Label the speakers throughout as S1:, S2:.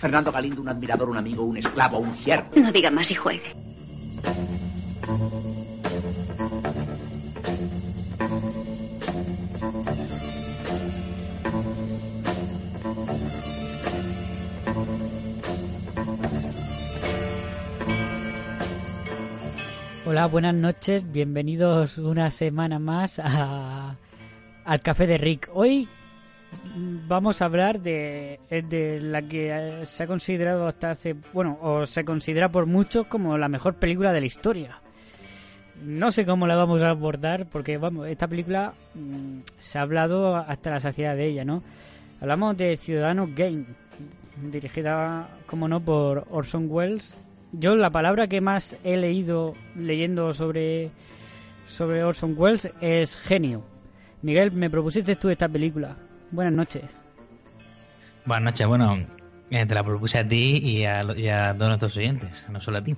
S1: Fernando Galindo, un admirador, un amigo, un esclavo, un siervo.
S2: No diga más y juegue.
S3: Hola, buenas noches, bienvenidos una semana más a, al Café de Rick. Hoy vamos a hablar de, de la que eh, se ha considerado hasta hace, bueno, o se considera por muchos como la mejor película de la historia. No sé cómo la vamos a abordar porque, vamos, esta película mm, se ha hablado hasta la saciedad de ella, ¿no? Hablamos de Ciudadano Game, dirigida, como no, por Orson Welles. Yo la palabra que más he leído leyendo sobre, sobre Orson Welles es genio. Miguel, me propusiste tú esta película. Buenas noches.
S4: Buenas noches, bueno, eh, te la propuse a ti y a, lo- y a todos nuestros oyentes, no solo a ti.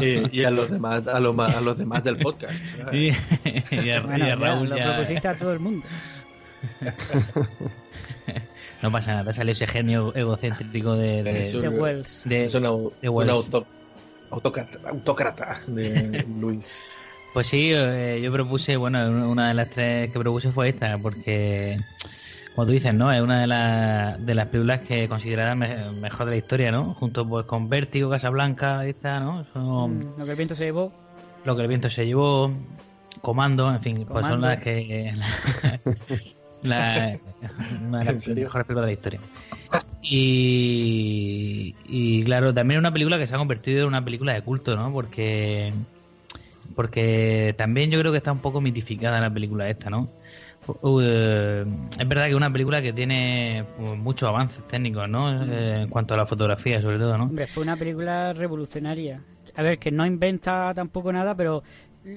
S5: Y, y a los demás, a los, a los demás del podcast.
S4: y, y a,
S3: Bueno,
S4: y a
S3: ya,
S4: Raúl
S3: lo
S4: ya-
S3: propusiste a todo el mundo.
S4: No pasa nada, te salió ese genio egocéntrico de, de,
S5: Es un-
S3: De Wells.
S4: de-
S5: Es un, au-
S4: de
S5: un
S4: Wells.
S5: auto- autócrata, autócrata de Luis.
S4: Pues sí, eh, yo propuse, bueno, una de las tres que propuse fue esta, porque, como tú dices, ¿no? Es una de, las de las películas que consideradas me- mejor de la historia, ¿no? Junto pues con Vértigo, Casablanca, esta, ¿no? Son
S3: Mm, Lo que el viento se llevó.
S4: lo que el viento se llevó, Comando, en fin, pues son las que... la- una de
S5: ¿En
S4: las mejores películas de la historia. Y, y claro, también es una película que se ha convertido en una película de culto, ¿no? Porque porque también yo creo que está un poco mitificada la película esta, ¿no? Uh, eh, es verdad que es una película que tiene pues, muchos avances técnicos, ¿no? Eh, en cuanto a la fotografía, sobre todo, ¿no?
S3: Hombre, fue una película revolucionaria. A ver, que no inventa tampoco nada, pero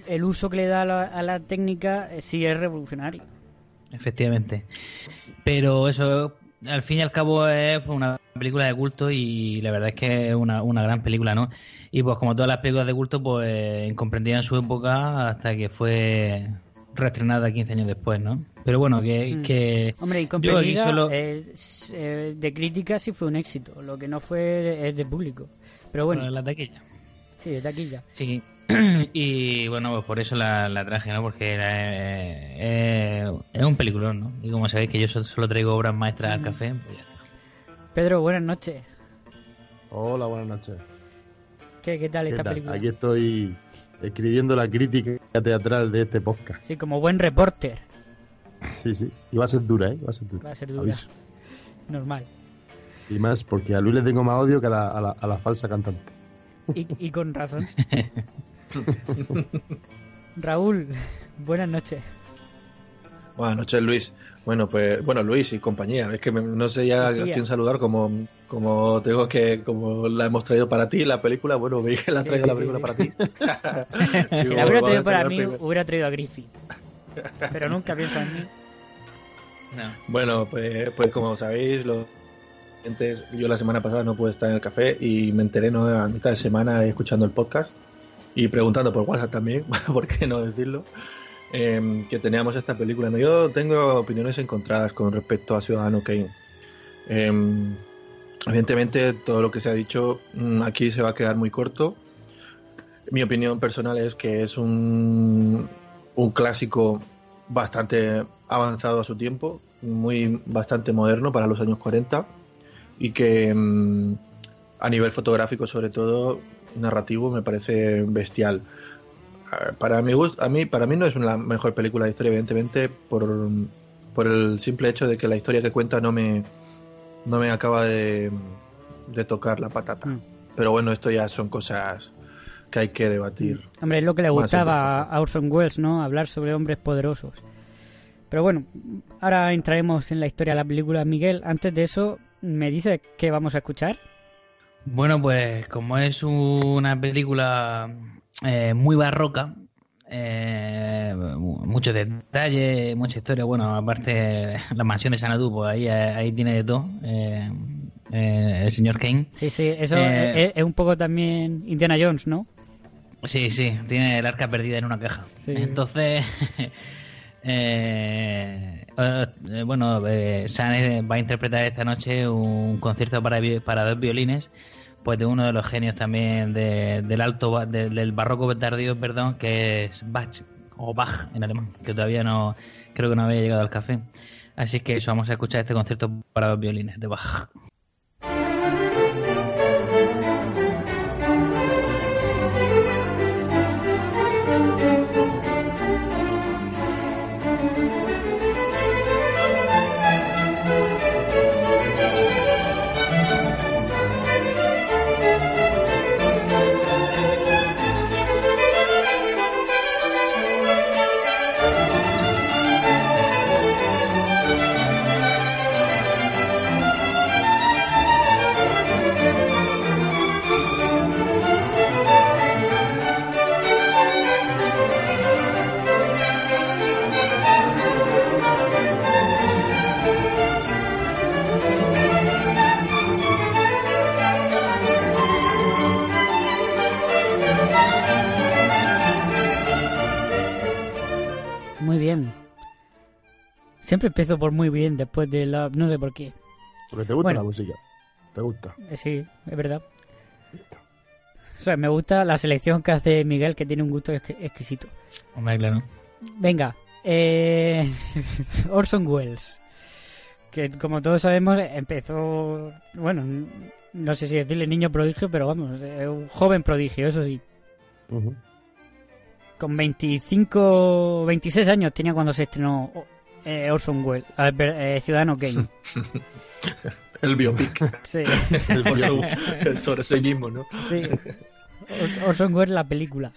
S3: el uso que le da a la, a la técnica eh, sí es revolucionario.
S4: Efectivamente. Pero eso, al fin y al cabo, es una película de culto y la verdad es que es una, una gran película, ¿no? Y pues como todas las películas de culto, pues incomprendida en su época hasta que fue reestrenada 15 años después, ¿no? Pero bueno, que...
S3: Mm.
S4: que
S3: Hombre,
S4: yo aquí
S3: Incomprendida
S4: solo...
S3: eh, eh, de crítica sí fue un éxito. Lo que no fue es de público. Pero bueno,
S4: la taquilla.
S3: sí, de taquilla.
S4: Sí, y bueno, pues por eso la, la traje, ¿no? Porque era, eh, eh, es un peliculón, ¿no? Y como sabéis que yo so- solo traigo obras maestras al café, pues ya está.
S3: Pedro, buenas noches.
S6: Hola, buenas noches.
S3: ¿Qué, qué tal
S6: ¿Qué
S3: esta
S6: tal?
S3: película?
S6: Aquí estoy escribiendo la crítica teatral de este podcast.
S3: Sí, como buen reporter.
S6: Sí, sí. Y va a ser dura, ¿eh? Va a ser dura.
S3: Va a ser dura.
S6: Aviso.
S3: Normal.
S6: Y más porque a Luis le tengo más odio que a la, a la, a la falsa cantante.
S3: Y, y con razón. Raúl, buenas noches.
S5: Buenas noches, Luis. Bueno, pues, bueno, Luis y compañía. Es que me- no sé ya a quién saludar como, como tengo que, como la hemos traído para ti, la película. Bueno, veis que la has
S3: Sí,
S5: traído
S3: sí,
S5: la película
S3: sí.
S5: para ti.
S3: Si
S5: Digo,
S3: la hubiera traído para mí,
S5: primero.
S3: hubiera traído a Griffith. Pero nunca piensa en mí.
S4: No.
S5: Bueno, pues, pues como sabéis, los yo la semana pasada no pude estar en el café y me enteré ¿no? a mitad de semana escuchando el podcast y preguntando por WhatsApp también, por qué no decirlo, em, que teníamos esta película. ¿no? Yo tengo opiniones encontradas con respecto a Ciudadano Kane. Em, evidentemente, todo lo que se ha dicho mm, aquí se va a quedar muy corto. Mi opinión personal es que es un, un clásico bastante avanzado a su tiempo, muy bastante moderno para los años 40 y que mm, a nivel fotográfico sobre todo narrativo me parece bestial. Ah, Para mi gust- a mí para mí no es la mejor película de historia evidentemente por, por el simple hecho de que la historia que cuenta no me no me acaba de, de tocar la patata.
S3: Mm.
S5: Pero bueno, esto ya son cosas que hay que debatir.
S3: Hombre, es lo que le gustaba a Orson Welles, ¿no? Hablar sobre hombres poderosos. Pero bueno, ahora entraremos en la historia de la película. Miguel, antes de eso, ¿me dices qué vamos a escuchar?
S4: Bueno, pues como es una película eh, muy barroca, eh, muchos detalles, mucha historia. Bueno, aparte, la mansión de Sanadu, pues ahí, ahí tiene de todo. Eh, eh, el señor Kane.
S3: Sí, sí, eso es, es, un poco también Indiana Jones, ¿no?
S4: Sí, sí, tiene el arca perdida en una caja. Entonces, bueno, San va a interpretar esta noche un concierto para, para dos violines pues de uno de los genios también del alto del barroco tardío, perdón, que es Bach o Bach en alemán, que todavía no creo que no había llegado al café. Así que eso vamos a escuchar este concierto para dos violines de Bach. Siempre empiezo por muy bien después de la... No sé por qué.
S6: Porque te gusta la música. Te gusta.
S3: Eh, sí, es verdad. O sea, me gusta la selección que hace Miguel, que tiene un gusto exquisito.
S4: Hombre, claro.
S3: Venga, eh... Orson Welles. Que como todos sabemos empezó... Bueno, no sé si decirle niño prodigio, pero vamos, un joven prodigio, eso sí. Con 25, 26 años tenía cuando se estrenó eh, Orson Welles, eh, Ciudadano Kane.
S5: el biopic.
S3: Sí.
S5: el, sobre sí mismo, ¿no?
S3: Sí. Orson Welles, la película.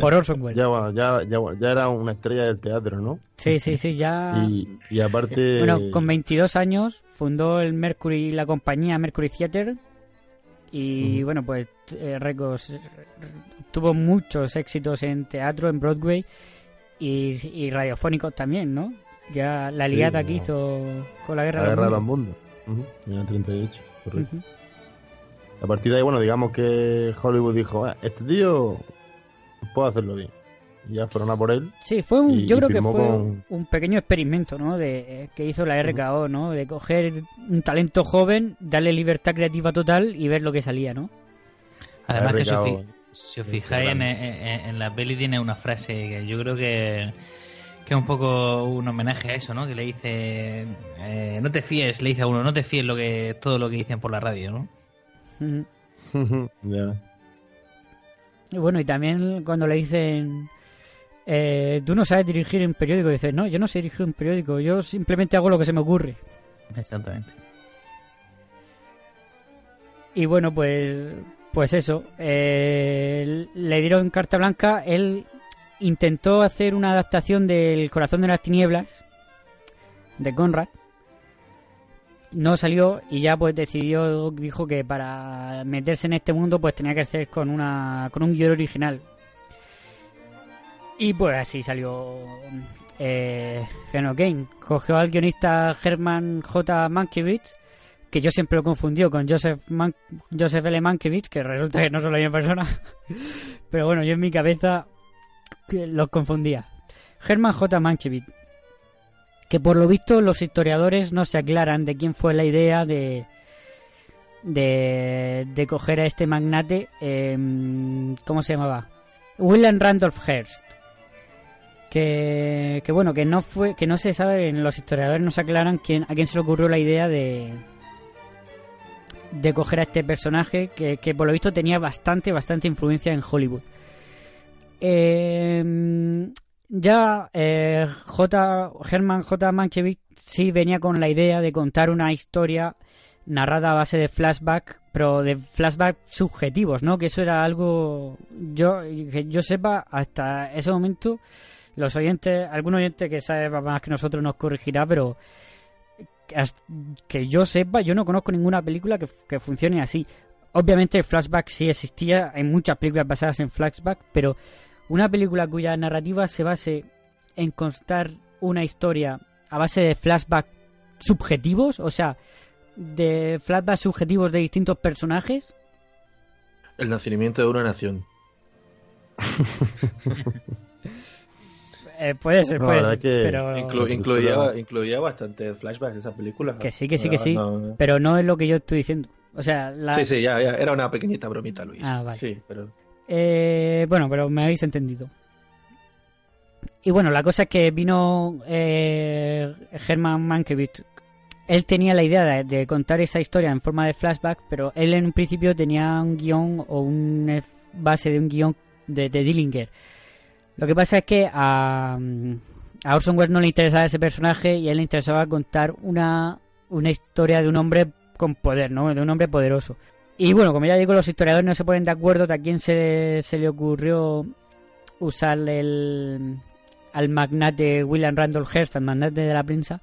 S3: Por Orson Welles.
S6: Ya, ya, ya, ya, era una estrella del teatro, ¿no?
S3: Sí, sí, sí, ya.
S6: Y, aparte.
S3: Bueno, con 22 años fundó el Mercury, la compañía Mercury Theater. Y bueno, pues eh, tuvo muchos éxitos en teatro, en Broadway y, radiofónicos también, ¿no? Ya la liada que hizo con la Guerra,
S6: la guerra de los Mundos. en el 38, correcto. A partir de ahí, bueno, digamos que Hollywood dijo, ah, este tío puedo hacerlo bien. Y ya fueron a por él.
S3: Sí, fue un, yo creo que fue un pequeño experimento, ¿no? De, que hizo la RKO, ¿no? De coger un talento joven, darle libertad creativa total y ver lo que salía, ¿no?
S4: Además que Sofía, si os fijáis en, la peli tiene una frase que yo creo que, que es un poco un homenaje a eso, ¿no? Que le dice, eh, no te fíes, le dice a uno, no te fíes lo que todo lo que dicen por la radio, ¿no?
S3: Y bueno, y también cuando le dicen, eh, tú no sabes dirigir un periódico, dices, no, yo no sé dirigir un periódico, yo simplemente hago lo que se me ocurre.
S4: Exactamente.
S3: Y bueno, pues pues eso, eh, le dieron carta blanca. Él intentó hacer una adaptación del Corazón de las Tinieblas de Conrad. No salió y ya pues decidió, dijo que para meterse en este mundo pues tenía que hacer con una con un guion original. Y pues así salió eh, Kane. Cogió al guionista Herman J. Mankiewicz que yo siempre lo confundió con Joseph, Joseph L. Mankiewicz, que resulta que no son la misma persona. Pero bueno, yo en mi cabeza los confundía. Herman J. Mankiewicz, que por lo visto los historiadores no se aclaran de quién fue la idea de, de, de coger a este magnate, em, ¿cómo se llamaba? William Randolph Hearst. Que, que bueno, que no fue, que no se sabe, los historiadores no se aclaran quién, a quién se le ocurrió la idea de, de coger a este personaje que, por lo visto tenía bastante, bastante influencia en Hollywood. Eh, ya J. Herman J. Mankiewicz sí venía con la idea de contar una historia narrada a base de flashback, pero de flashback subjetivos, ¿no? Que eso era algo, yo que yo sepa, hasta ese momento los oyentes, algún oyente que sabe más que nosotros nos corregirá, pero que yo sepa, yo no conozco ninguna película que, que funcione así. Obviamente el flashback sí existía, hay muchas películas basadas en flashback, pero una película cuya narrativa se base en contar una historia a base de flashback subjetivos, o sea, de flashbacks subjetivos de distintos personajes.
S5: El nacimiento de una nación.
S3: Eh, puede ser, puede ser, pero...
S5: incluía, incluía bastante flashbacks esa película.
S3: Que sí, que sí, que sí, pero no es lo que yo estoy diciendo. O sea,
S5: Sí, sí, ya, ya, era una pequeñita bromita, Luis.
S3: Ah, vale.
S5: Sí, pero...
S3: Eh, bueno, pero me habéis entendido. Y bueno, la cosa es que vino eh, Herman Mankiewicz. Él tenía la idea de, contar esa historia en forma de flashback, pero él en un principio tenía un guion o una base de un guion de, de Dillinger lo que pasa es que a, a Orson Welles no le interesaba ese personaje y a él le interesaba contar una, una historia de un hombre con poder, ¿no? De un hombre poderoso. Y bueno, como ya digo, los historiadores no se ponen de acuerdo de a quién se, se le ocurrió usar el, al magnate William Randolph Hearst, al magnate de la prensa.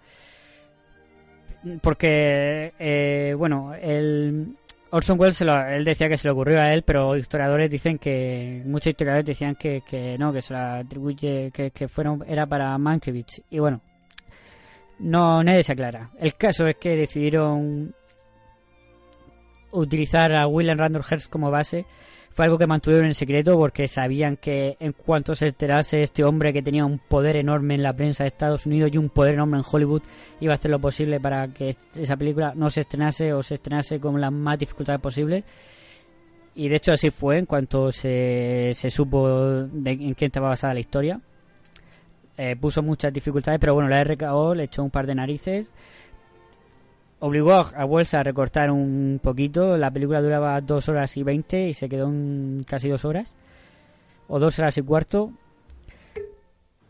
S3: Porque, eh, bueno, el, Orson Welles él decía que se le ocurrió a él, pero historiadores dicen que muchos historiadores decían que, que no, que se lo atribuye que, que fueron era para Mankiewicz y bueno, no nadie se aclara. El caso es que decidieron utilizar a William Randolph Hearst como base fue algo que mantuvieron en secreto porque sabían que en cuanto se enterase este hombre que tenía un poder enorme en la prensa de Estados Unidos y un poder enorme en Hollywood iba a hacer lo posible para que esa película no se estrenase o se estrenase con las más dificultades posibles. Y de hecho así fue en cuanto se, se supo de, en quién estaba basada la historia. Eh, puso muchas dificultades pero bueno la RKO le echó un par de narices obligó a Wells a recortar un poquito. La película duraba dos horas y veinte y se quedó en casi dos horas. O dos horas y cuarto.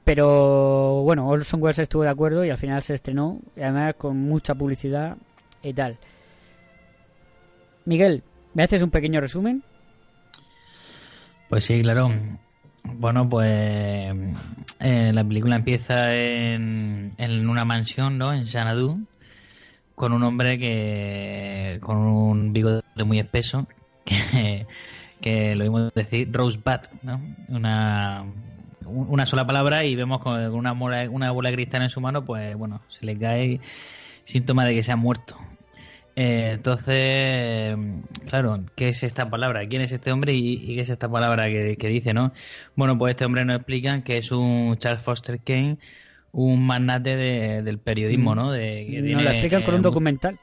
S3: Pero bueno, Orson Welles estuvo de acuerdo y al final se estrenó. Y además con mucha publicidad y tal. Miguel, ¿me haces un pequeño resumen?
S4: Pues sí, claro. Bueno, pues eh, la película empieza en, en una mansión, ¿no? En Xanadu con un hombre que con un bigote muy espeso que, lo vimos decir Rosebud, ¿no? Una una sola palabra y vemos con una bola, una bola de cristal en su mano, pues bueno, se le cae síntoma de que se ha muerto. Eh, entonces, claro, ¿qué es esta palabra? ¿Quién es este hombre y, qué es esta palabra que, que, dice, no? Bueno, pues este hombre nos explican que es un Charles Foster Kane, un magnate del periodismo, ¿no? De,
S3: que Nos lo explican con un documental.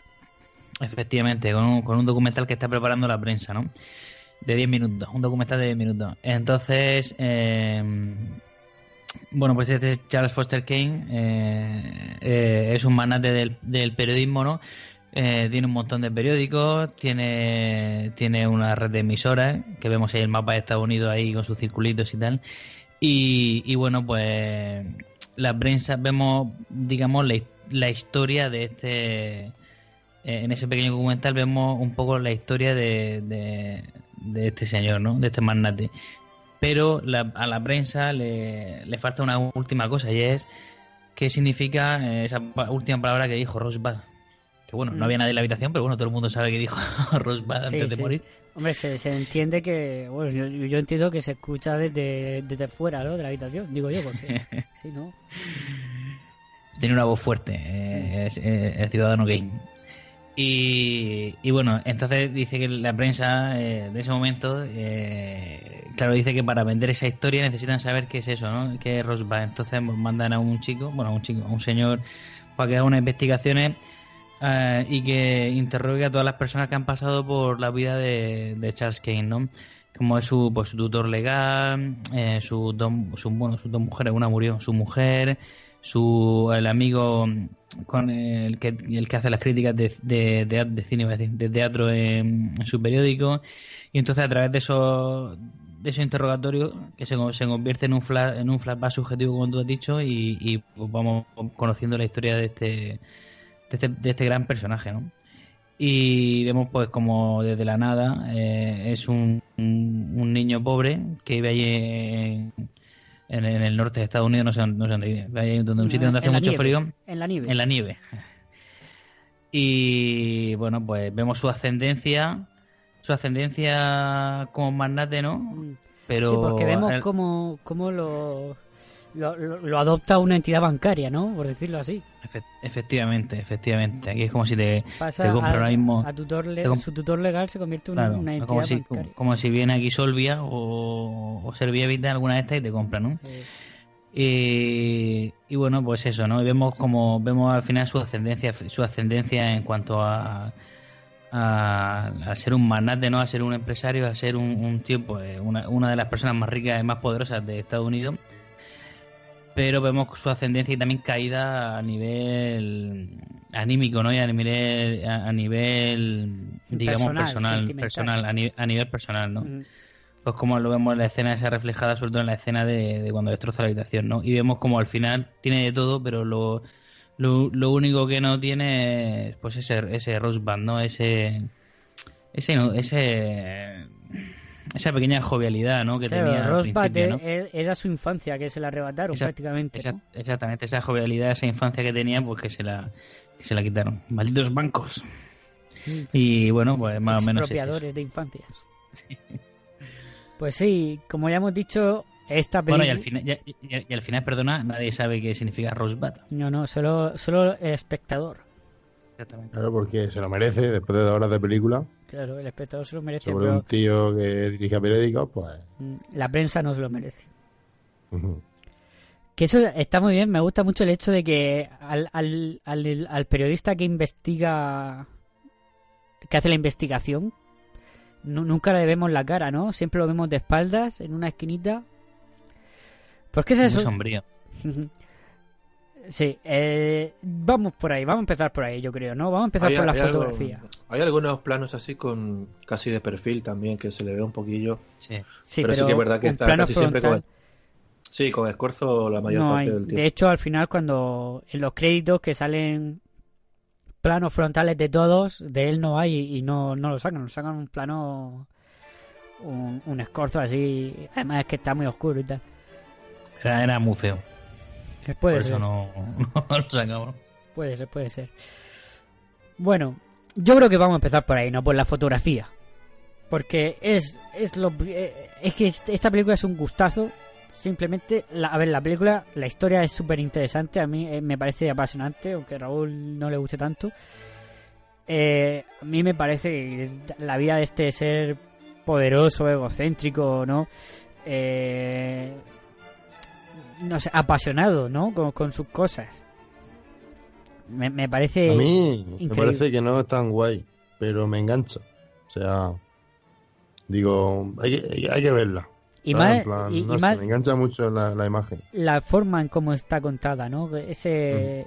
S4: Efectivamente, con un, con un documental que está preparando la prensa, ¿no? De 10 minutos, un documental de 10 minutos. Entonces, eh, bueno, pues este Charles Foster Kane eh, eh, es un magnate del, del periodismo, ¿no? tiene un montón de periódicos, tiene, tiene una red de emisoras, que vemos ahí el mapa de Estados Unidos ahí con sus circulitos y tal. Y, y bueno, pues la prensa vemos, digamos, la, historia de este. Eh, en ese pequeño documental vemos un poco la historia de, de, este señor, ¿no? De este magnate. Pero a la prensa le, le, falta una última cosa y es qué significa eh, esa última palabra que dijo Rosbad. Que bueno, no mm. había nadie en la habitación, pero bueno, todo el mundo sabe que dijo Rosbad antes de morir.
S3: Hombre, se, se, entiende que, bueno, yo, yo, entiendo que se escucha desde, desde fuera, ¿no? De la habitación, digo yo, porque sí, ¿no?
S4: Tiene una voz fuerte, eh, es, el ciudadano gay. Y, y, bueno, entonces dice que la prensa eh, de ese momento, eh, claro, dice que para vender esa historia necesitan saber qué es eso, ¿no? ¿Qué es Rosba. Entonces mandan a un chico, bueno, a un chico, a un señor, para que haga unas investigaciones eh, y que interrogue a todas las personas que han pasado por la vida de, Charles Kane, ¿no? Como es su, pues, su tutor legal, eh, sus dos, bueno, sus dos mujeres, una murió, su mujer, su el amigo con el que, el que hace las críticas de, de, de, cine, de teatro en, su periódico, y entonces a través de esos de esos interrogatorios que se, se convierte en un flash, en un flashback subjetivo como tú has dicho y, y pues vamos conociendo la historia de este este, de este, gran personaje, ¿no? Y vemos pues como desde la nada eh, es un, un, niño pobre que vive allí en, en el norte de Estados Unidos, no sé, dónde- no sé dónde vive. Donde, un sitio
S3: En-
S4: donde hace mucho
S3: nieve,
S4: frío.
S3: En la nieve.
S4: En la nieve. Y bueno, pues vemos su ascendencia, su ascendencia como magnate, ¿no? Pero
S3: Mm. sí, porque vemos
S4: el-
S3: cómo, cómo lo, lo, lo- lo adopta una entidad bancaria, ¿no? Por decirlo así.
S4: Efe- efectivamente, efectivamente. Aquí es como si te,
S3: Pasa
S4: te compra
S3: a,
S4: ahora mismo.
S3: a tutor le- su tutor legal se convierte en
S4: Claro,
S3: una entidad
S4: como si,
S3: bancaria.
S4: como si viene aquí Solvia o, o Servia Vital, alguna de estas y te compra, ¿no?
S3: Eh,
S4: Y, y bueno, pues eso, ¿no? Y vemos como vemos al final su ascendencia, su ascendencia en cuanto a, a, a ser un magnate, ¿no? A ser un empresario, a ser un, un tío, pues, una, una de las personas más ricas y más poderosas de Estados Unidos. Pero vemos su ascendencia y también caída a nivel anímico, ¿no? Y a nivel, a, nivel digamos,
S3: Personal,
S4: personal, a, ni- a nivel personal, ¿no?
S3: mm,
S4: pues como lo vemos en la escena esa reflejada sobre todo en la escena de, de cuando destroza la habitación no y vemos como al final tiene de todo pero lo, lo, lo único que no tiene es pues ese ese rosebud no ese ese ese esa pequeña jovialidad no que
S3: claro,
S4: tenía al
S3: Rosbud
S4: principio, ¿no?
S3: e- e- era su infancia, que se la arrebataron
S4: Esa-
S3: prácticamente.
S4: esa-
S3: ¿no?
S4: exactamente esa jovialidad esa infancia que tenía pues que se la que se la quitaron malditos bancos
S3: Mm.
S4: y bueno pues más o menos es.
S3: Expropiadores de infancias. Pues sí, como ya hemos dicho, esta película...
S4: bueno y al final y, y- y al final perdona nadie sabe qué significa rosebud
S3: No, no, solo, solo el espectador.
S4: exactamente
S6: Claro, porque se lo merece después de dos horas de película.
S3: Claro, el espectador se lo merece,
S6: Sobre
S3: pero
S6: un tío que dirige periódicos, pues.
S3: mm, la prensa no se lo merece. Que eso está muy bien, me gusta mucho el hecho de que al, al, al, al periodista que investiga, que hace la investigación, nu- nunca le vemos la cara, ¿no? Siempre lo vemos de espaldas, en una esquinita. ¿Por qué es
S4: Muy
S3: eso?
S4: sombrío
S3: sí, eh, vamos por ahí, vamos a empezar por ahí, yo creo, ¿no? Vamos a empezar
S5: Hay-
S3: por la
S5: hay algo-
S3: fotografía.
S5: hay algunos planos así con casi de perfil también que se le ve un poquillo.
S4: Sí.
S3: Sí,
S5: pero, sí que es verdad que está casi siempre
S3: frontal
S5: con. Sí, con esfuerzo la mayor
S3: no
S5: parte
S3: hay.
S5: del tiempo.
S3: De hecho, al final, cuando en los créditos que salen planos frontales de todos, de él no hay y no, no lo sacan, lo sacan un plano, un, un escorzo así, además es que está muy oscuro y tal.
S4: Era, era muy feo.
S3: Puede
S4: Por
S3: ser,
S4: eso no, no lo sacamos.
S3: puede ser, puede ser. Bueno, yo creo que vamos a empezar por ahí, ¿no? Por la fotografía. Porque es, es lo eh, es que est- esta película es un gustazo. Simplemente, la- a ver, la película, la historia es súper interesante. A mí eh, me parece apasionante, aunque a Raúl no le guste tanto. Eh, a mí me parece que la vida de este ser poderoso, egocéntrico, ¿no? Eh, no sé, apasionado, ¿no? Con, con sus cosas. Me, me parece.
S6: A mí me parece que no es tan guay, pero me engancha. O sea, digo, hay que, hay que verla.
S3: Y más-
S6: En plan,
S3: y- y
S6: no sé,
S3: más-
S6: me engancha mucho la, la imagen.
S3: la forma en cómo está contada, ¿no? Ese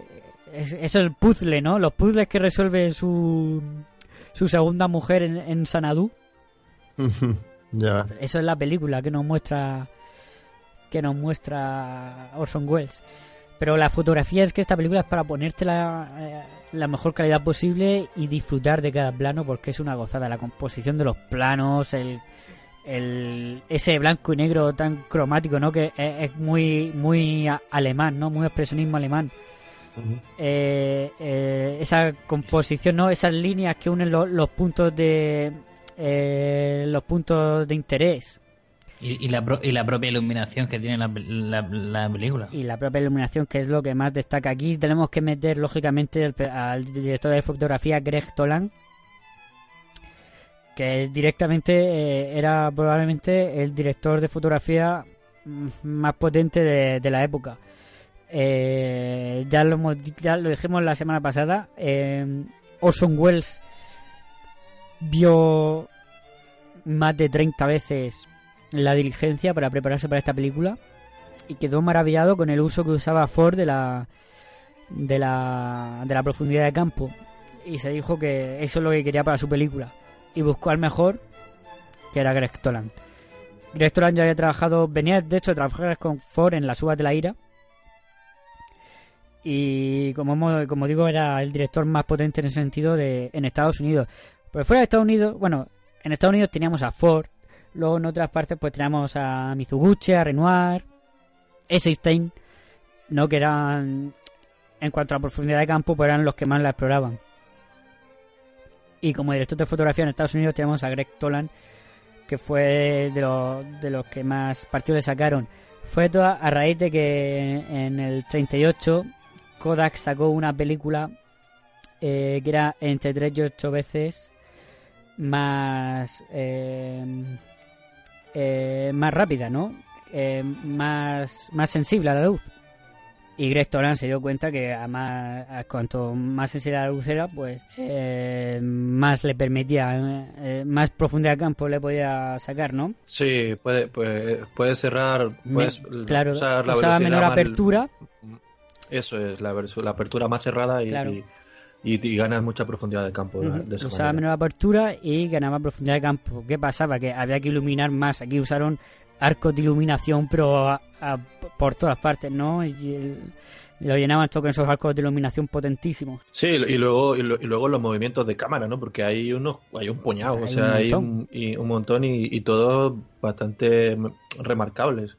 S3: es, es el puzzle, ¿no? Los puzzles que resuelve su su segunda mujer en, en Sanadú.
S6: ya.
S3: Eso es la película que nos muestra que nos muestra Orson Welles. Pero la fotografía es que esta película es para ponerte la, eh, la mejor calidad posible y disfrutar de cada plano porque es una gozada. La composición de los planos, el, el ese blanco y negro tan cromático, ¿no? Que es, es muy muy alemán, ¿no? Muy expresionismo alemán. Eh, eh, esa composición, ¿no? Esas líneas que unen lo- los puntos de los puntos de interés
S4: Y, la, y la propia iluminación que tiene la, la, la película.
S3: y la propia iluminación, que es lo que más destaca aquí. Tenemos que meter, lógicamente, al, director de fotografía, Greg Tolan, que directamente eh, era probablemente el director de fotografía mm, más potente de, la época. Eh, ya, lo hemos ya lo dijimos la semana pasada. eh, Orson Welles vio más de 30 veces la diligencia para prepararse para esta película y quedó maravillado con el uso que usaba Ford de la de la de la profundidad de campo y se dijo que eso es lo que quería para su película y buscó al mejor que era Greg Toland. Greg Toland ya había trabajado, venía de hecho de trabajar con Ford en Las uvas de la ira y como como digo era el director más potente en ese sentido de en Estados Unidos. Pues fuera de Estados Unidos, bueno, en Estados Unidos teníamos a Ford, luego en otras partes pues teníamos a Mizuguchi, a Renoir, Eisenstein, ¿no? Que eran, en cuanto a profundidad de campo, pues eran los que más la exploraban. Y como director de fotografía en Estados Unidos tenemos a Greg Tolan, que fue de los, de los que más partidos le sacaron. Fue toda a raíz de que en el 38 Kodak sacó una película eh, que era entre 3 y 8 veces más eh, eh, más rápida, ¿no? Eh, más, más sensible a la luz. Y Greg Tolan se dio cuenta que a, más, a cuanto más sensible a la luz era, pues eh, más le permitía, eh, más profundidad de campo le podía sacar, ¿no?
S5: Sí, puede, puede, puede cerrar, puedes
S3: Me- claro,
S5: usar la
S3: usaba
S5: velocidad
S3: menor
S5: más-
S3: apertura.
S5: Eso es, la, apertura más cerrada y,
S3: Claro.
S5: y, y- y ganas mucha profundidad de campo de-
S3: Ujú.
S5: de esa
S3: Usaba menor apertura y ganaba profundidad de campo. ¿Qué pasaba? Que había que iluminar más. Aquí usaron arcos de iluminación, pero a- a- por todas partes, ¿no? Y el- lo llenaban todo con esos arcos de iluminación potentísimos.
S5: Sí, y luego, y, lo- y luego los movimientos de cámara, ¿no? Porque hay unos, hay un puñado,
S3: Hay
S5: o
S3: un
S5: sea, hay un, y un montón y, y todos bastante remarcables.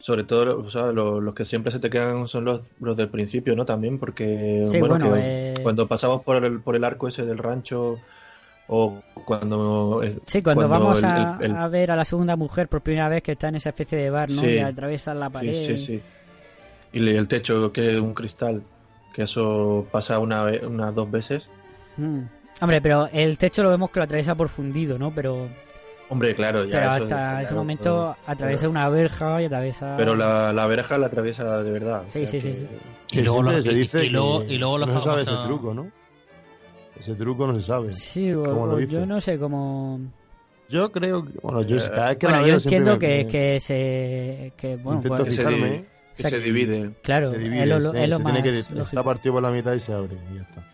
S5: Sobre todo, o sea, lo- los que siempre se te quedan son los, los del principio, ¿no? También, porque,
S3: Sí,
S5: bueno,
S3: bueno,
S5: que
S3: eh,
S5: cuando pasamos por el, por el arco ese del rancho o cuando...
S3: Sí, cuando, vamos
S5: el-
S3: a,
S5: el-
S3: a ver a la segunda mujer por primera vez que está en esa especie de bar, ¿no?
S5: Sí.
S3: Y atraviesa la pared.
S5: Sí, sí, sí. Y el techo, que es un cristal, que eso pasa una unas dos veces.
S3: Mm. Hombre, pero el techo lo vemos que lo atraviesa por fundido, ¿no? Pero,
S5: Hombre, claro, ya
S3: pero
S5: eso
S3: hasta ese
S5: claro,
S3: momento atraviesa una verja y atraviesa...
S5: Pero la, la verja la atraviesa de verdad. o
S3: Sí,
S5: sea
S3: sí, sí,
S5: que-
S3: sí.
S4: Y luego lo-
S6: se
S4: y-
S6: dice
S4: y luego- y luego
S6: no se sabe ese truco, ¿no? Ese truco no se sabe.
S3: Sí, o-
S6: ¿Cómo lo
S3: o
S6: dice?
S3: yo no sé cómo...
S6: Yo creo que, bueno, yo cada vez que
S3: Bueno,
S6: la veo
S3: entiendo que,
S6: me-
S3: que se... Que, bueno,
S6: intento
S3: pues-
S5: se
S6: fijarme,
S5: divide. que
S3: O sea,
S5: se divide.
S3: Claro,
S6: se divide,
S3: es lo,
S6: se,
S3: es lo
S6: se
S3: más
S6: tiene que está partido por la mitad y se abre y ya está.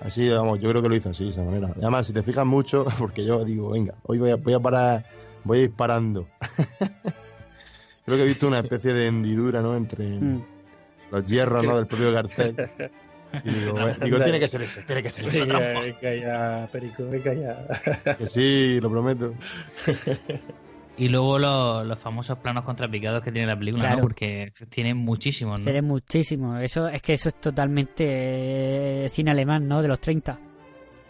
S6: Así, vamos, yo creo que lo hizo así, de esa manera. Además, si te fijas mucho, porque yo digo, venga, hoy voy a, voy a parar, voy a ir parando. creo que he visto una especie de hendidura, ¿no? Entre
S3: Mm.
S6: los hierros, ¿no? Del propio cartel. Y digo, bueno, digo, tiene que ser eso, tiene que ser eso.
S5: Venga, venga ya, Perico, venga ya.
S6: Que sí, lo prometo.
S4: Y luego los, los famosos planos contrapicados que tiene la película,
S3: Claro.
S4: ¿no? Porque tiene muchísimos, ¿no?
S3: Tiene muchísimo. Eso, es que eso es totalmente eh, cine alemán, ¿no? De los 30.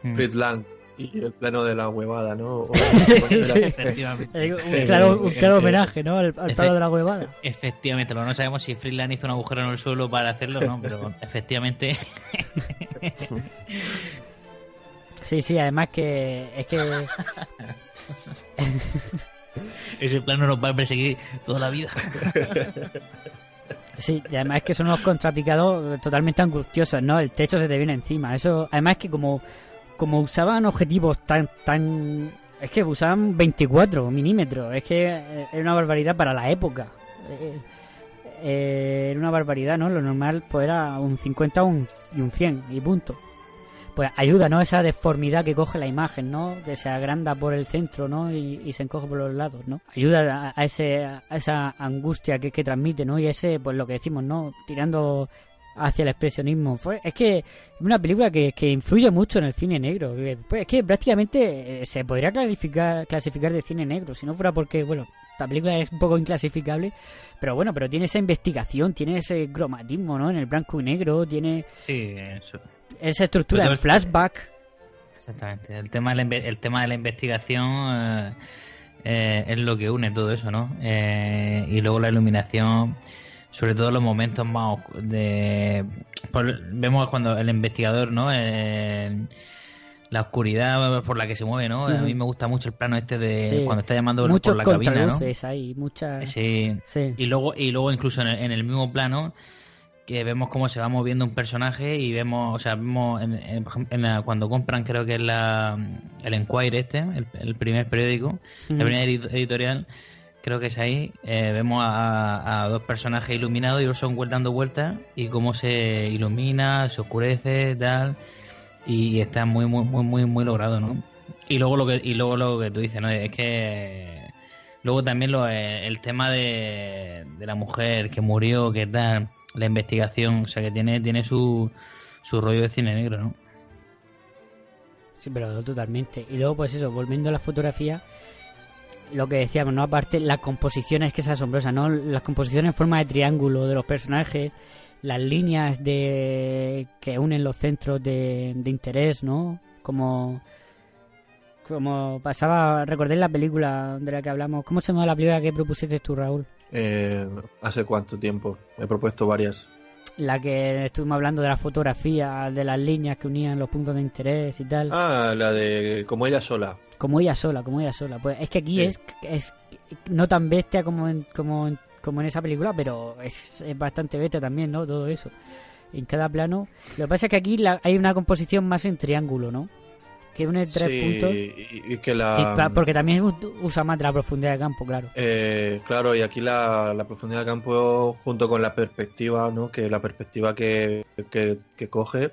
S4: Mm.
S5: Fritz Lang y el plano de la huevada, ¿no? O-
S3: Sí.
S4: Efectivamente.
S3: Eh, Un claro, un claro homenaje, ¿no? Al, al palo de la huevada.
S4: Efectivamente, lo no sabemos si Freeland hizo un agujero en el suelo para hacerlo, ¿no? Pero efectivamente
S3: Sí, sí, además que es que
S4: ese plano nos va a perseguir toda la vida.
S3: sí, y además es que son unos contrapicados totalmente angustiosos, ¿no? El techo se te viene encima. Eso, además que como como usaban objetivos tan tan es que usaban 24 milímetros, es que eh, era una barbaridad para la época. Eh, eh, era una barbaridad, ¿no? Lo normal pues era un 50 un- y un 100 y punto. Pues ayuda, ¿no? Esa deformidad que coge la imagen, ¿no? Que se agranda por el centro, ¿no? Y, se encoge por los lados, ¿no? Ayuda a, a ese, a esa angustia que, que transmite, ¿no? Y ese, pues lo que decimos, ¿no? Tirando hacia el expresionismo. Fue, es que es una película que, que influye mucho en el cine negro. pues, es que prácticamente eh, se podría clasificar, clasificar de cine negro, si no fuera porque, bueno, esta película es un poco inclasificable, pero bueno, pero tiene esa investigación, tiene ese cromatismo, ¿no? En el blanco y negro, tiene
S4: Sí, eso.
S3: esa estructura en flashback.
S4: Exactamente. El tema de la, el tema de la investigación eh, eh, es lo que une todo eso, ¿no? Eh, y luego la iluminación, sobre todo los momentos más de... por- vemos cuando el investigador, ¿no? Eh, la oscuridad por la que se mueve, ¿no? A mí me gusta mucho el plano este de
S3: Sí.
S4: cuando está llamando por-
S3: Muchos
S4: por la cabina, ¿no?
S3: ahí, muchas...
S4: Sí.
S3: Sí.
S4: Y luego, y luego incluso en el, en el mismo plano que vemos cómo se va moviendo un personaje y vemos, o sea, vemos en, en- la- cuando compran creo que es la, el Enquirer este, el, el primer periódico,
S3: Ujú.
S4: la primera edi- editorial, creo que es ahí, eh, vemos a, a dos personajes iluminados y ellos son vuel- dando vueltas y cómo se ilumina, se oscurece, tal, y está muy, muy, muy, muy, muy logrado, ¿no? Y luego lo que, y luego lo que tú dices, ¿no? Es que Luego también lo, eh, el tema de, de la mujer que murió, que tal, la investigación, o sea que tiene, tiene su, su rollo de cine negro, ¿no?
S3: Sí, pero totalmente. Y luego, pues eso, volviendo a la fotografía, lo que decíamos, ¿no? Aparte, la composición es que es asombrosa, ¿no? Las composiciones en forma de triángulo de los personajes, las líneas de que unen los centros de, interés, ¿no? Como como pasaba, recordé la película de la que hablamos. ¿Cómo se llama la película que propusiste tú, Raúl?
S5: Eh, ¿Hace cuánto tiempo? He propuesto varias.
S3: La que estuvimos hablando de la fotografía, de las líneas que unían los puntos de interés y tal.
S5: Ah, la de como ella sola.
S3: Como ella sola, como ella sola. Pues es que aquí
S5: Sí.
S3: es, es no tan bestia como en, como en, como en esa película, pero es, es bastante bestia también, ¿no? Todo eso. En cada plano. Lo que pasa es que aquí la- hay una composición más en triángulo, ¿no? Que une tres
S5: Sí,
S3: puntos.
S5: y, y que la...
S3: Sí, porque también usa más de la profundidad de campo, claro.
S5: Eh, claro, y aquí la, la profundidad de campo junto con la perspectiva, ¿no? Que la perspectiva que, que, que coge,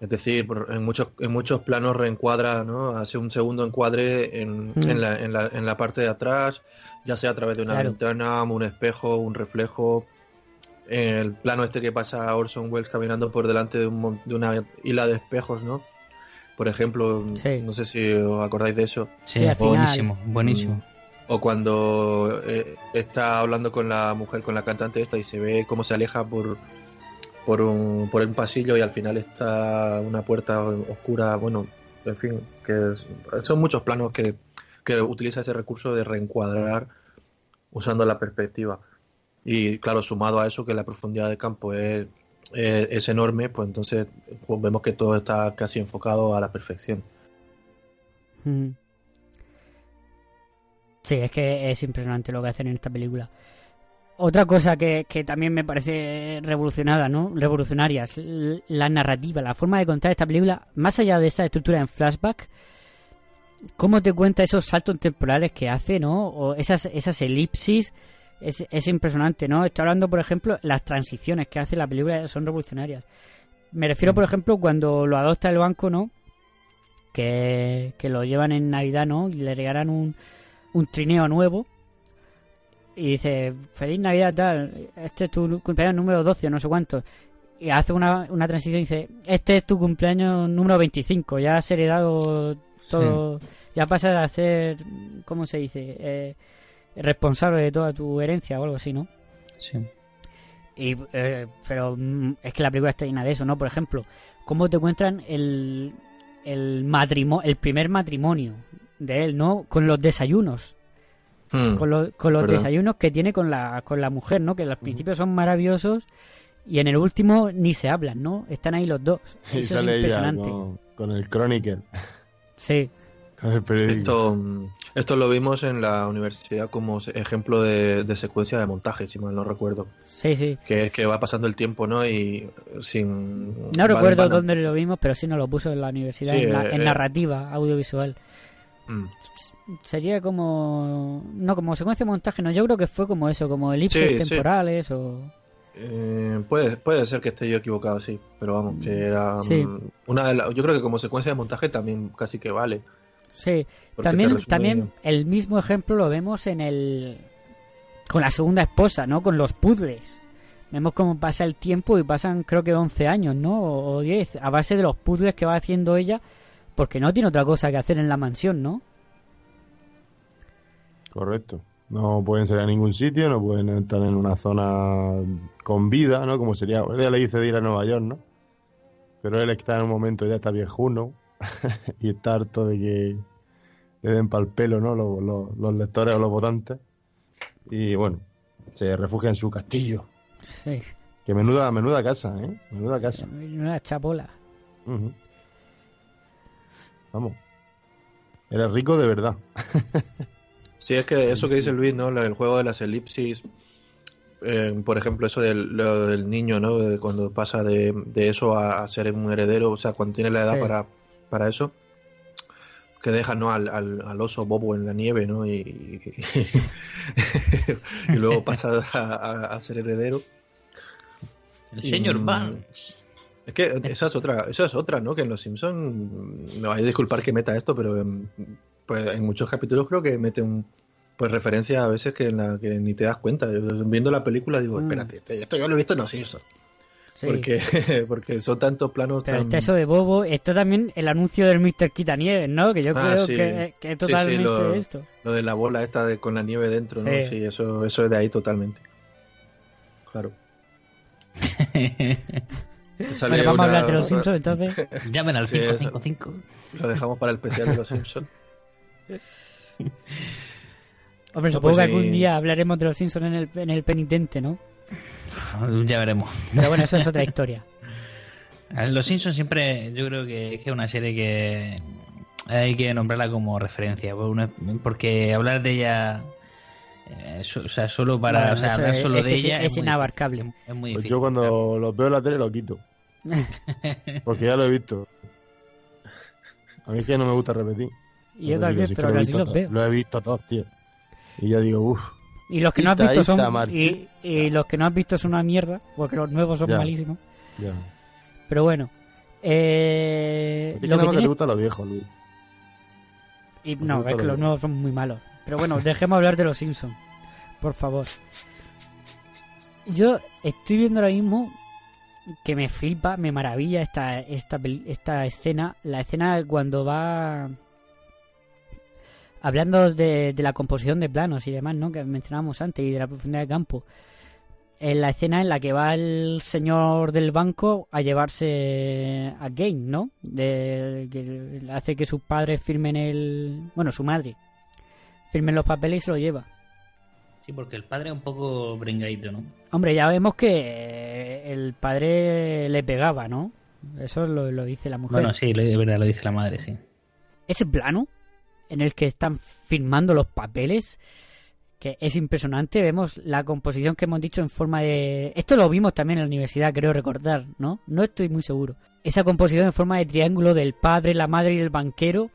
S5: es decir, en muchos, en muchos planos reencuadra, ¿no? Hace un segundo encuadre en,
S3: Mm.
S5: en, la, en, la, en la parte de atrás, ya sea a través de una
S3: Claro.
S5: ventana, un espejo, un reflejo. El plano este que pasa Orson Welles caminando por delante de, un, de una isla de espejos, ¿no? Por ejemplo,
S3: Sí.
S5: no sé si os acordáis de eso.
S4: Sí,
S3: Sí, al final.
S4: buenísimo, buenísimo.
S5: O cuando eh, está hablando con la mujer, con la cantante esta, y se ve cómo se aleja por, por, un, por un pasillo y al final está una puerta oscura. Bueno, en fin, que es- son muchos planos que, que utiliza ese recurso de reencuadrar usando la perspectiva. Y claro, sumado a eso que la profundidad de campo es, es, es enorme, pues entonces pues vemos que todo está casi enfocado a la perfección.
S3: Mm. Sí, es que es impresionante lo que hacen en esta película. Otra cosa que, que también me parece revolucionada, ¿no? Revolucionaria, es la narrativa, la forma de contar esta película, más allá de esta estructura en flashback, cómo te cuenta esos saltos temporales que hace, ¿no? O esas, esas elipsis, es, es impresionante, ¿no? Estoy hablando, por ejemplo, las transiciones que hace la película son revolucionarias. Me refiero, por ejemplo, cuando lo adopta el banco, ¿no? Que, que lo llevan en Navidad, ¿no? Y le regalan un, un trineo nuevo. Y dice, feliz Navidad tal, este es tu cumpleaños número 12 o no sé cuánto. Y hace una, una transición y dice, este es tu cumpleaños número 25, ya has heredado todo, ya pasas a ser, ¿cómo se dice? Eh, responsable de toda tu herencia o algo así, ¿no?
S4: Sí.
S3: Y, eh, pero mm, es que la película está llena de eso, ¿no? Por ejemplo, cómo te encuentran el, el matrimonio, el primer matrimonio de él, ¿no? Con los desayunos
S5: Hmm,
S3: con, lo- con los
S5: ¿verdad?
S3: desayunos que tiene con la, con la mujer, ¿no? Que al principio son maravillosos y en el último ni se hablan, ¿no? Están ahí los dos.
S6: Y
S3: Eso es
S6: ella
S3: impresionante.
S6: con, con el Chronicle,
S3: Sí.
S5: Esto, mm, esto lo vimos en la universidad como ejemplo de, de secuencia de montaje, si mal no recuerdo.
S3: sí, sí.
S5: Que es que va pasando el tiempo, ¿no? Y sin...
S3: No recuerdo dónde lo vimos, pero sí nos lo puso en la universidad,
S5: Sí,
S3: en, la-
S5: eh,
S3: en
S5: eh.
S3: narrativa audiovisual.
S5: Mm.
S3: Sería como... No, como secuencia de montaje, no. Yo creo que fue como eso, como elipses
S5: Sí, sí.
S3: temporales o...
S5: Eh, puede, puede ser que esté yo equivocado, sí. Pero vamos, que era...
S3: Sí.
S5: mm, Una de la- yo creo que como secuencia de montaje también casi que vale.
S3: Sí, también, también el mismo ejemplo lo vemos en el... Con la segunda esposa, ¿no? Con los puzzles. Vemos cómo pasa el tiempo y pasan creo que 11 años, ¿no? O o 10, a base de los puzzles que va haciendo ella, porque no tiene otra cosa que hacer en la mansión, ¿no?
S6: Correcto. No pueden salir a ningún sitio, no pueden estar en una zona con vida, ¿no? Como sería, ella le dice de ir a Nueva York, ¿no? Pero él está en un momento, ya está viejuno y está harto de que le den pal pelo, ¿no? Los, los- los lectores o los votantes. Y bueno, se refugia en su castillo.
S3: Sí,
S6: Que menuda, menuda casa, ¿eh? Menuda casa.
S3: una chapola.
S6: Vamos. Eres rico de verdad.
S5: Sí, es que eso que dice Luis, ¿no? El juego de las elipsis, eh, por ejemplo, eso del, lo del niño, ¿no? Cuando pasa de, de eso a, a ser un heredero, o sea, cuando tiene la edad
S3: Sí.
S5: para, para eso, que deja, ¿no? Al, al, al oso bobo en la nieve, ¿no? Y, y luego pasa a, ser heredero.
S4: El señor
S5: Y, mm,
S4: Banks.
S5: Es que esa es otra, esa es otra, ¿no? Que en Los Simpson me vais a disculpar que meta esto, pero en, pues, en muchos capítulos creo que mete un pues referencia a veces que en la que ni te das cuenta. Yo, viendo la película digo,
S3: Mm.
S5: espérate, esto, esto yo lo he visto en Los Simpson.
S3: Sí.
S5: Porque, porque son tantos planos
S3: Pero
S5: tan...
S3: está eso de Bobo, está también el anuncio del Mr. Quitanieves, ¿no? Que yo
S5: Ah,
S3: creo
S5: sí.
S3: que, que es
S5: Sí, sí,
S3: totalmente
S5: lo-
S3: esto.
S5: Lo de la bola esta de, con la nieve dentro, ¿no?
S3: Sí.
S5: Sí, eso, eso es de ahí totalmente. Claro. Sale
S3: Bueno, vamos a hablar de los Simpsons entonces.
S4: Llamen al
S5: Sí, eso.
S4: 555.
S5: Lo dejamos para el especial de los Simpsons.
S3: Hombre,
S5: No,
S3: supongo
S5: pues
S3: que algún
S5: sí.
S3: día hablaremos de los Simpsons en el, en el penitente, ¿no?
S4: Ya veremos.
S3: Pero bueno, eso es otra historia.
S4: A Los Simpsons siempre, yo creo que, es una serie que hay que nombrarla como referencia, una- porque hablar de ella, eh, so- o sea, solo para,
S3: Bueno,
S4: o sea,
S3: eso
S4: hablar solo
S3: es
S4: de
S3: es-
S4: ella
S3: es inabarcable.
S4: difícil, Es muy
S6: Pues yo cuando los veo en la tele lo quito. Porque ya lo he visto. A mí es que no me gusta repetir.
S3: Y yo también, pero
S6: lo he
S3: casi
S6: visto
S3: los veo.
S6: Lo he visto todos, tío. Y yo digo, uff.
S3: Y los que no has visto son y, y los que no has visto son una mierda, porque los nuevos son
S6: Ya.
S3: malísimos.
S6: Ya.
S3: Pero bueno, eh, lo
S6: que no que
S3: tiene-
S6: te gusta lo viejo, Luis.
S3: y
S6: me
S3: no, es que
S6: lo
S3: los nuevos son muy malos. Pero bueno, dejemos hablar de los Simpsons, por favor. Yo estoy viendo ahora mismo que me flipa, me maravilla esta esta esta escena, la escena cuando va hablando de, de la composición de planos y demás, ¿no? Que mencionábamos antes y de la profundidad de campo. En la escena en la que va el señor del banco a llevarse a Game, ¿no? De, que hace que sus padres firmen el... Bueno, su madre. Firmen los papeles y se lo lleva.
S4: Sí, porque el padre es un poco bringadito, ¿no?
S3: Hombre, ya vemos que el padre le pegaba, ¿no? Eso lo, lo dice la mujer.
S4: Bueno, sí, de verdad lo dice la madre, sí.
S3: Ese plano en el que están firmando los papeles, que es impresionante. Vemos la composición que hemos dicho en forma de... Esto lo vimos también en la universidad, creo recordar, ¿no? No estoy muy seguro. Esa composición en forma de triángulo del padre, la madre y el banquero.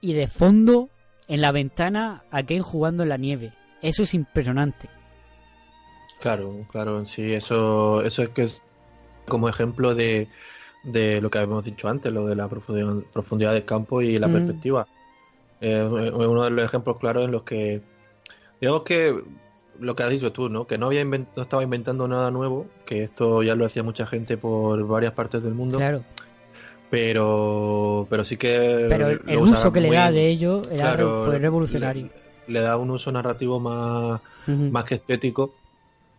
S3: Y de fondo, en la ventana, a Ken jugando en la nieve. Eso es impresionante.
S5: Claro, claro, sí, eso, eso es que es como ejemplo de, de lo que habíamos dicho antes, lo de la profundidad, profundidad del campo y la
S3: Mm.
S5: perspectiva. Es uno de los ejemplos claros en los que, digamos que lo que has dicho tú, ¿no? Que no había invent- no estaba inventando nada nuevo, que esto ya lo hacía mucha gente por varias partes del mundo,
S3: Claro.
S5: pero, pero sí que
S3: Pero el, uso que le da de ello era,
S5: claro,
S3: fue revolucionario.
S5: Le, le da un uso narrativo más, más que estético.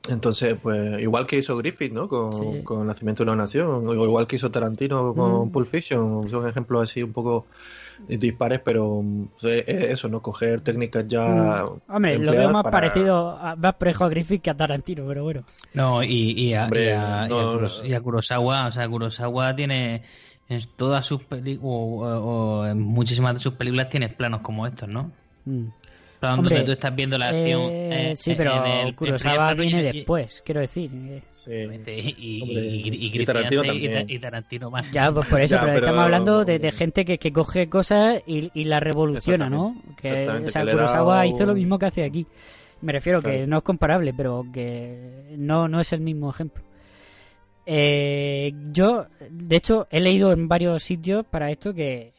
S5: Entonces, pues, igual que hizo Griffith, ¿no? Con,
S3: Sí.
S5: con Nacimiento de una Nación, o igual que hizo Tarantino con
S3: Mm.
S5: Pulp Fiction, son ejemplos así un poco dispares, pero mm, es eso, ¿no? Coger técnicas ya.
S3: Mm. Hombre, lo veo más
S5: para-
S3: parecido, a, más parejo a Griffith que a Tarantino, pero bueno.
S4: No, y, y, a,
S5: Hombre,
S4: y a- y a
S5: no,
S4: Kuros-
S5: no.
S4: y a Kurosawa, o sea, Kurosawa tiene en todas sus películas, o, o- o en muchísimas de sus películas tienes planos como estos, ¿no?
S3: Mm.
S4: Planos
S3: Hombre,
S4: donde tú estás viendo la acción.
S3: Eh,
S4: eh,
S3: sí,
S4: en
S3: pero
S4: el-
S3: Kurosawa viene
S4: y-
S3: después, quiero decir. eh.
S5: Sí.
S4: Y, y,
S5: Hombre,
S4: y- y
S5: y
S4: Griffith
S5: Tarantino también.
S4: y Tarantino más.
S3: Ya, pues por eso,
S5: Ya,
S3: pero,
S5: pero-
S3: estamos hablando de, de gente que, que coge cosas y, y las revoluciona, ¿no? Que, o sea,
S5: que
S3: Kurosawa hizo lo mismo que hace aquí. Me refiero que no es comparable, pero que no, no es el mismo ejemplo. Eh, yo, de hecho, he leído en varios sitios para esto que,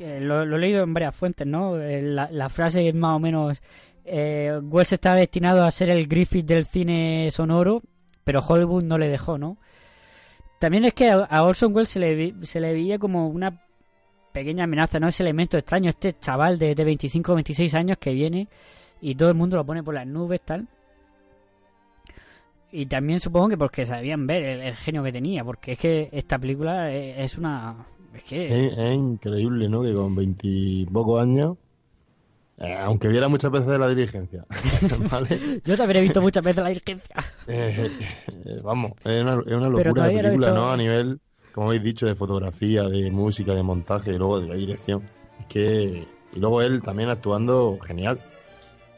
S3: lo, he leído en varias fuentes, ¿no? Eh, La, frase es más o menos, eh, Wells estaba destinado a ser el Griffith del cine sonoro, pero Hollywood no le dejó, ¿no? También es que a, Orson Welles se le, vi- se le veía como una pequeña amenaza, ¿no? Ese elemento extraño, este chaval de, de 25 o 26 años que viene y todo el mundo lo pone por las nubes, tal. Y también supongo que porque sabían ver el, el genio que tenía, porque es que esta película es, es una... Es que...
S6: Es, es increíble, ¿no? Que con veintipocos años, eh, aunque viera muchas veces la diligencia, ¿vale?
S3: Yo también he visto muchas veces la dirigencia.
S6: Eh, eh, vamos, es una, es una locura de
S3: he
S6: película,
S3: hecho-
S6: ¿no? A nivel, como habéis dicho, de fotografía, de música, de montaje y luego de la dirección. Es que. Y luego él también actuando genial.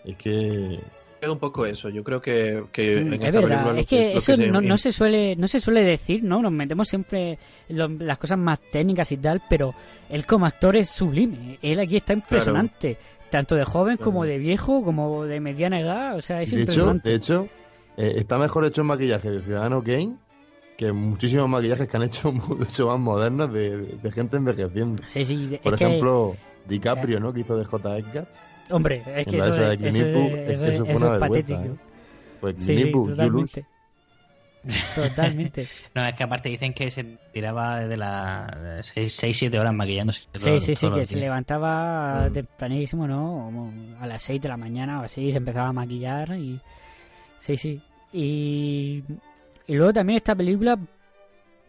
S6: Es que.
S5: Es un poco eso, yo creo que, que en
S3: Mm,
S5: esta
S3: es verdad, es que
S5: lo
S3: eso
S5: se-
S3: no, no se suele no se suele decir, ¿no? Nos metemos siempre lo- las cosas más técnicas y tal, pero él como actor es sublime. Él aquí está impresionante, tanto de joven como de viejo, como de mediana edad, o sea, es
S6: de hecho,
S3: impresionante.
S6: de hecho eh, está mejor hecho el maquillaje de Ciudadano Kane que muchísimos maquillajes que han hecho mucho más modernos de, de gente envejeciendo.
S3: Sí, sí,
S6: Por
S3: es que-
S6: ejemplo, DiCaprio, ¿no? Que hizo de J. Edgar.
S3: Hombre, es que eso,
S6: de
S3: es, eso eso
S6: eso fue una
S3: patético.
S6: ¿eh? Pues
S3: Sí, sí, totalmente. Totalmente.
S4: no, es que aparte dicen que se tiraba desde las 6-7 horas maquillándose.
S3: Sí, sí, sí, que se levantaba mm. tempranísimo, ¿no? A las 6 de la mañana o así, se empezaba a maquillar y... Sí, sí. Y, y luego también esta película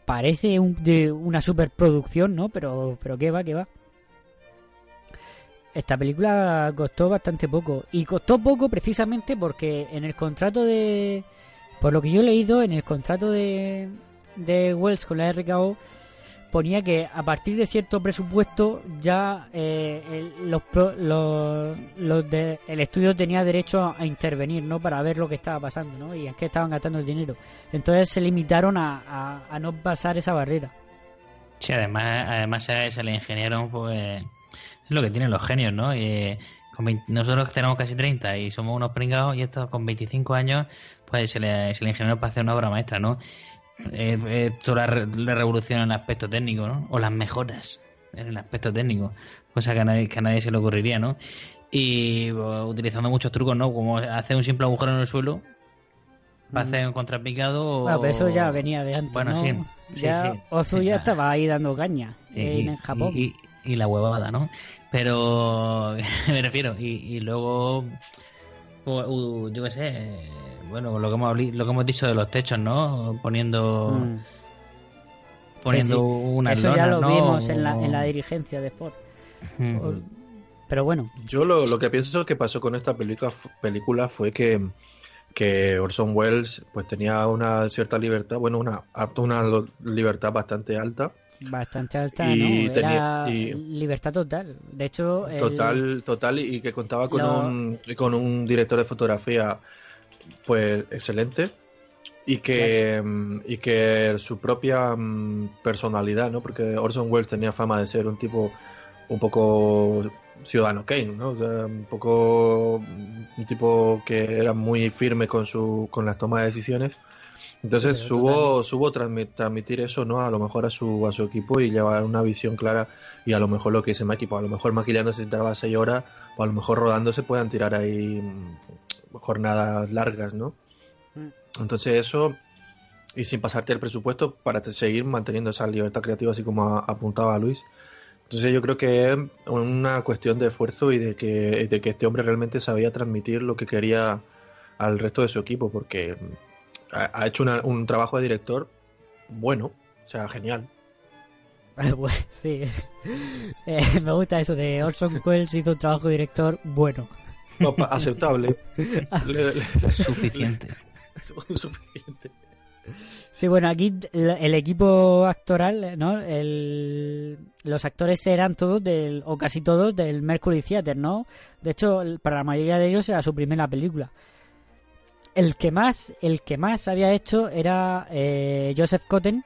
S3: parece un, de una superproducción, ¿no? Pero, pero qué va, qué va. Esta película costó bastante poco. Y costó poco precisamente porque en el contrato de... Por lo que yo he leído, en el contrato de, de Wells con la RKO ponía que a partir de cierto presupuesto ya eh, el, los, los, de, el estudio tenía derecho a, intervenir no para ver lo que estaba pasando no y en qué estaban gastando el dinero. Entonces se limitaron a, a, no pasar esa barrera.
S4: Sí además además se le ingeniero pues es lo que tienen los genios, ¿no? Y, nosotros tenemos casi 30 y somos unos pringados y estos con 25 años, pues se le, se le ingeniaron para hacer una obra maestra, ¿no? Eh, esto la, la, revolución en el aspecto técnico, ¿no? O las mejoras en el aspecto técnico, cosa que a nadie, que a nadie se le ocurriría, ¿no? Y pues, utilizando muchos trucos, ¿no? Como hacer un simple agujero en el suelo para hacer un contrapicado.
S3: Bueno, pero eso ya venía de antes. Bueno, sí. Ya sí, ya estaba ahí dando caña en Japón
S4: y la huevada, ¿no? Pero me refiero, y, luego, yo qué sé, bueno, lo que, hemos, lo que hemos dicho de los techos, ¿no? Poniendo... Mm. Poniendo una
S3: Eso ya lo vimos en la, en la dirigencia de Ford. Pero bueno.
S5: Yo lo, lo que pienso que pasó con esta película, película fue que, que Orson Welles pues tenía una cierta libertad, bueno, una, una libertad bastante alta
S3: bastante alta, y ¿no? Era libertad total. De hecho,
S5: total, total y que contaba con un con un director de fotografía, pues excelente y que mm, y que su propia mm, personalidad, ¿no? Porque Orson Welles tenía fama de ser un tipo un poco ciudadano Kane, ¿no? un poco un tipo que era muy firme con su con las tomas de decisiones entonces subo, subo transmitir eso, ¿no? A lo mejor a su, a su equipo y llevar una visión clara y a lo mejor lo que dice Maki, pues a lo mejor maquillándose se tardaba 6 horas, o a lo mejor rodándose puedan tirar ahí mm, jornadas largas, ¿no? Mm. Entonces eso, y sin pasarte el presupuesto para seguir manteniendo esa libertad creativa, así como apuntaba Luis. Entonces yo creo que es una cuestión de esfuerzo y de que, de que este hombre realmente sabía transmitir lo que quería al resto de su equipo, porque ha, hecho un trabajo de director bueno, o sea, genial.
S3: sí, eh, me gusta eso de Orson Welles hizo un trabajo de director bueno.
S5: aceptable.
S4: Suficiente.
S5: Suficiente.
S3: Sí, bueno, aquí el, equipo actoral, ¿no? El, los actores eran todos del, o casi todos del Mercury Theater, ¿no? De hecho, para la mayoría de ellos era su primera película. El que más, el que más había hecho era eh, Joseph Cotten,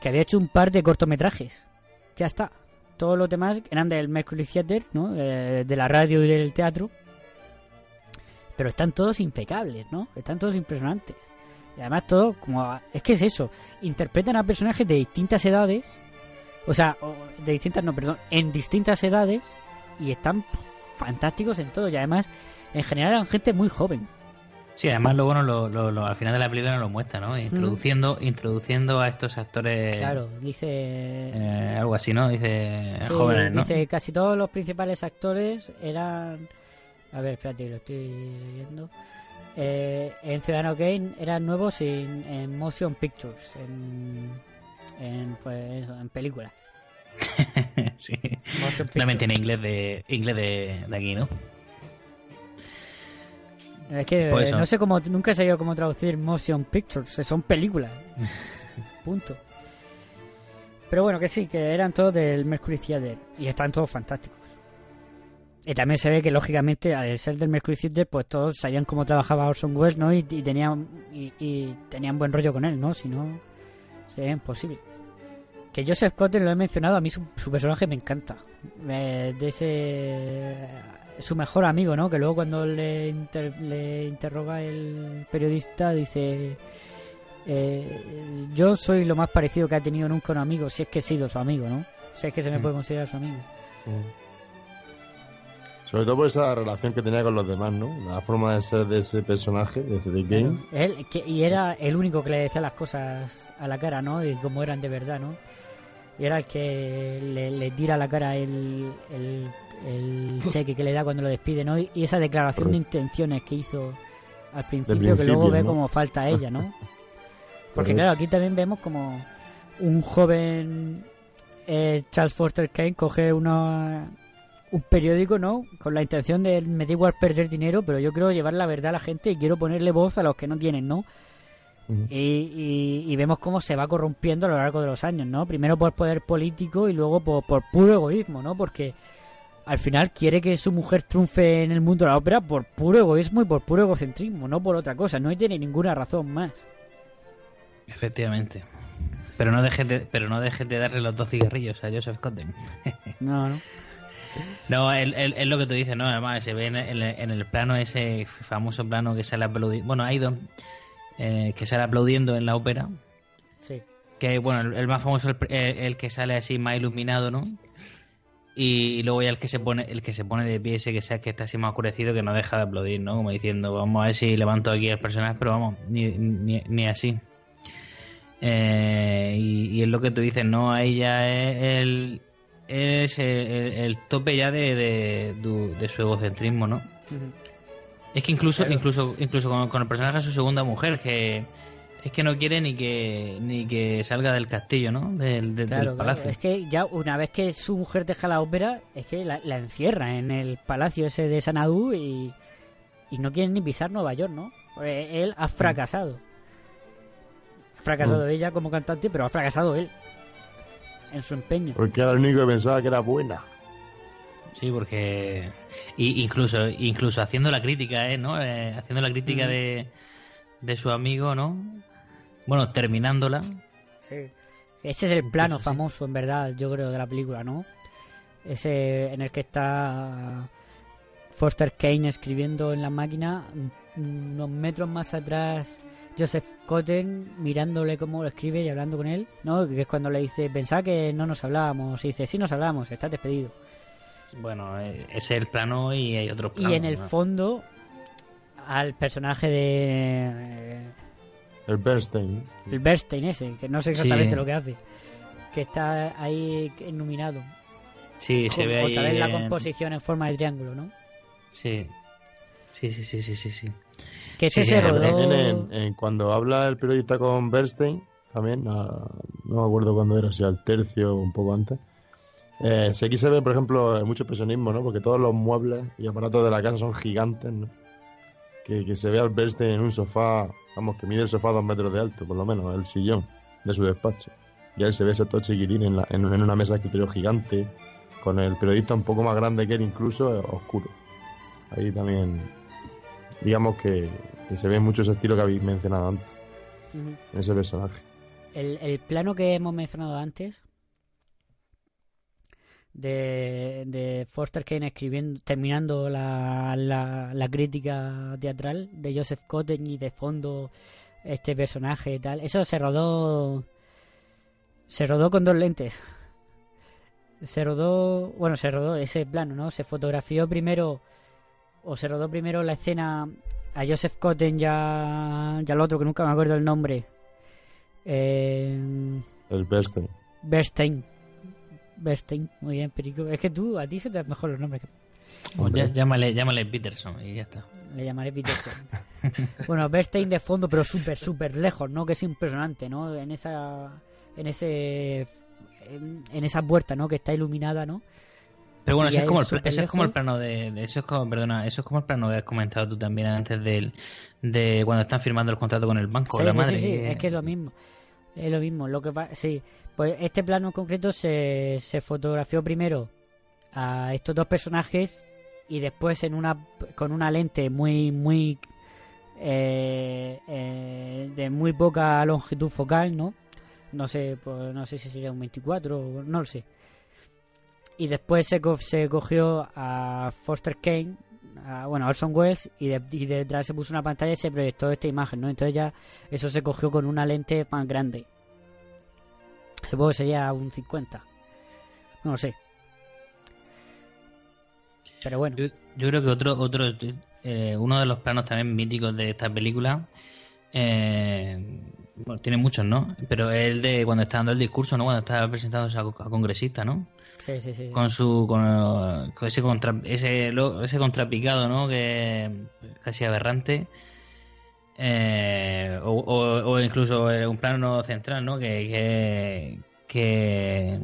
S3: que había hecho un par de cortometrajes. Ya está. Todos los demás eran del Mercury Theater, ¿no? de la radio y del teatro. Pero están todos impecables, ¿no? Están todos impresionantes. Y además todo como... Es que es eso. Interpretan a personajes de distintas edades. O sea, de distintas, no, perdón. En distintas edades. Y están fantásticos en todo. Y además, en general eran gente muy joven.
S4: Sí, además lo bueno lo, al final de la película lo muestra, ¿no? Introduciendo, introduciendo a estos actores.
S3: Claro, dice.
S4: Eh, algo así, ¿no? Dice jóvenes, ¿no?
S3: Dice casi todos los principales actores eran. A ver, espérate, lo estoy leyendo. Eh, en Ciudadano Kane eran nuevos en, en motion pictures, en, en pues en películas.
S4: sí. Solamente en inglés de inglés de, de aquí, ¿no?
S3: Es que pues no sé cómo, nunca he sabido cómo traducir motion pictures, son películas. Punto. Pero bueno, que sí, que eran todos del Mercury Theater y están todos fantásticos. Y también se ve que, lógicamente, al ser del Mercury Theater, pues todos sabían cómo trabajaba Orson Welles, ¿no? Y, tenían, y, tenían buen rollo con él, ¿no? Si no, sería imposible. Que Joseph Cotten lo he mencionado, a mí su, personaje me encanta. de ese su mejor amigo, ¿no? Que luego cuando le, le interroga el periodista dice, eh, yo soy lo más parecido que ha tenido nunca un amigo, si es que he sido su amigo, ¿no? Si es que se me mm. puede considerar su amigo.
S6: Mm. Sobre todo por esa relación que tenía con los demás, ¿no? La forma de ser de ese personaje, de, de Game.
S3: Él, que, y era el único que le decía las cosas a la cara, ¿no? Y cómo eran de verdad, ¿no? Y era el que le, le tira a la cara el, el, el cheque que le da cuando lo despide, ¿no? Y esa declaración de intenciones que hizo al principio, que luego ve
S6: ¿no?
S3: como falta a ella, ¿no? Porque
S6: Correcto.
S3: claro, aquí también vemos como un joven eh, Charles Foster Kane coge una, un periódico, ¿no? Con la intención de me da igual perder dinero, pero yo quiero llevar la verdad a la gente y quiero ponerle voz a los que no tienen, ¿no? Y- y vemos cómo se va corrompiendo a lo largo de los años, ¿no? Primero por poder político y luego por, por puro egoísmo, ¿no? Porque al final quiere que su mujer triunfe en el mundo de la ópera por puro egoísmo y por puro egocentrismo, no por otra cosa. No tiene ninguna razón más.
S4: Efectivamente. Pero no dejes de, pero no dejes de darle los dos cigarrillos a Joseph Cotten.
S3: No, no.
S4: No, es lo que tú dices, ¿no? Además, se ve en el, en el plano, ese famoso plano que sale aplaudiendo. Bueno, hay dos eh, que sale aplaudiendo en la ópera.
S3: Sí.
S4: Que, bueno, el, el más famoso el- el que sale así más iluminado, ¿no? Y, luego ya el que se pone el que se pone de pie, ese que, sea, que está así más oscurecido, que no deja de aplaudir, ¿no? Como diciendo, vamos a ver si levanto aquí el personaje, pero vamos, ni, ni, ni así. Eh, y, y es lo que tú dices, ¿no? Ahí ya es el, es el, el- el tope ya de, de su egocentrismo, ¿no? Es que incluso, incluso, incluso con, con el personaje de su segunda mujer, que es que no quiere ni que ni que salga del castillo, ¿no? Del, del-
S3: Claro,
S4: del
S3: claro.
S4: palacio.
S3: Es que ya una vez que su mujer deja la ópera, es que la, la encierra en el palacio ese de Sanadú y, y no quiere ni pisar Nueva York, ¿no? Porque él ha fracasado. Ha fracasado
S6: Mm.
S3: ella como cantante, pero ha fracasado él en su empeño.
S6: Porque era el único que pensaba que era buena.
S4: Sí, porque y incluso incluso haciendo la crítica, ¿eh? ¿no? Eh, haciendo la crítica
S3: Ujú.
S4: de, de su amigo, ¿no? Bueno, terminándola.
S3: Sí. Ese es el plano
S4: Sí,
S3: famoso, en verdad, yo creo, de la película, ¿no? Ese en el que está Foster Kane escribiendo en la máquina, unos metros más atrás Joseph Cotten mirándole cómo lo escribe y hablando con él, ¿no? Que es cuando le dice, pensaba que no nos hablábamos, y dice, sí nos hablamos, estás despedido.
S4: Bueno, eh, ese es el plano y hay otros planos.
S3: y en el
S4: ¿no?
S3: fondo, al personaje de...
S6: El Bernstein.
S3: el Bernstein ese, que no sé exactamente
S4: Sí.
S3: lo que hace, que está ahí iluminado.
S4: Sí, se ve ahí.
S3: Otra vez la composición en forma de triángulo, ¿no?
S4: Sí. Sí, sí, sí, sí, sí, sí.
S3: Que ese
S4: Sí,
S3: se rodó...
S6: En- en cuando habla el periodista con Bernstein, también, no me acuerdo cuándo era, si al tercio o un poco antes. Eh, sí, aquí se ve, por ejemplo, mucho expresionismo, ¿no? Porque todos los muebles y aparatos de la casa son gigantes, ¿no? Que, que se ve al Bernstein en un sofá, vamos, que mide el sofá dos metros de alto, por lo menos, el sillón de su despacho. Y él se ve ese todo chiquitín en, la- en, en una mesa de escritorio gigante, con el periodista un poco más grande que él, incluso, eh, oscuro. Ahí también, digamos que, que se ve mucho ese estilo que habéis mencionado antes, en ese personaje.
S3: el, el plano que hemos mencionado antes de, de Foster Kane escribiendo, terminando la, la, la crítica teatral de Joseph Cotten y de fondo este personaje y tal, eso se rodó se rodó con dos lentes se rodó bueno se rodó ese plano no se fotografió primero o se rodó primero la escena a Joseph Cotten ya ya al otro que nunca me acuerdo el nombre eh,
S6: El Bernstein.
S3: Bernstein. Bernstein, muy bien, Perico. Es que tú, a ti se te dan mejor los nombres. que-
S4: Pues ya- llámale, llámale Peterson y ya está.
S3: Le llamaré Peterson. bueno, Bernstein de fondo, pero súper, súper lejos, ¿no? Que es impresionante, ¿no? En esa. En ese. En, en esa puerta, ¿no? Que está iluminada, ¿no?
S4: Pero bueno, eso es, como el,
S3: súper
S4: eso es como el
S3: lejos.
S4: plano de, de- eso es como, perdona, eso es como el plano que has comentado tú también antes del, de cuando están firmando el contrato con el banco,
S3: Sí,
S4: la
S3: sí,
S4: madre.
S3: sí, sí, es que es lo mismo. Es lo mismo. Lo que sí, pues este plano en concreto se, se fotografió primero a estos dos personajes y después en una con una lente muy muy eh, eh, de muy poca longitud focal, ¿no? No sé, pues no sé si sería un 24 o no lo sé. Y después se, co- se cogió a Foster Kane, bueno, a Orson Welles, y, de- detrás se puso una pantalla y se proyectó esta imagen, ¿no? Entonces ya eso se cogió con una lente más grande. Supongo que sería un 50. No lo sé. Pero bueno.
S4: Yo, yo creo que otro, otro eh, uno de los planos también míticos de esta película, eh, bueno, tiene muchos, ¿no? Pero el de cuando está dando el discurso, ¿no? Cuando está presentándose a, a congresista, ¿no?
S3: Sí, sí, sí.
S4: Con su con, con ese contra, ese ese contrapicado, ¿no? Que casi aberrante. Eh, o, o, o incluso un plano central, ¿no? Que que, que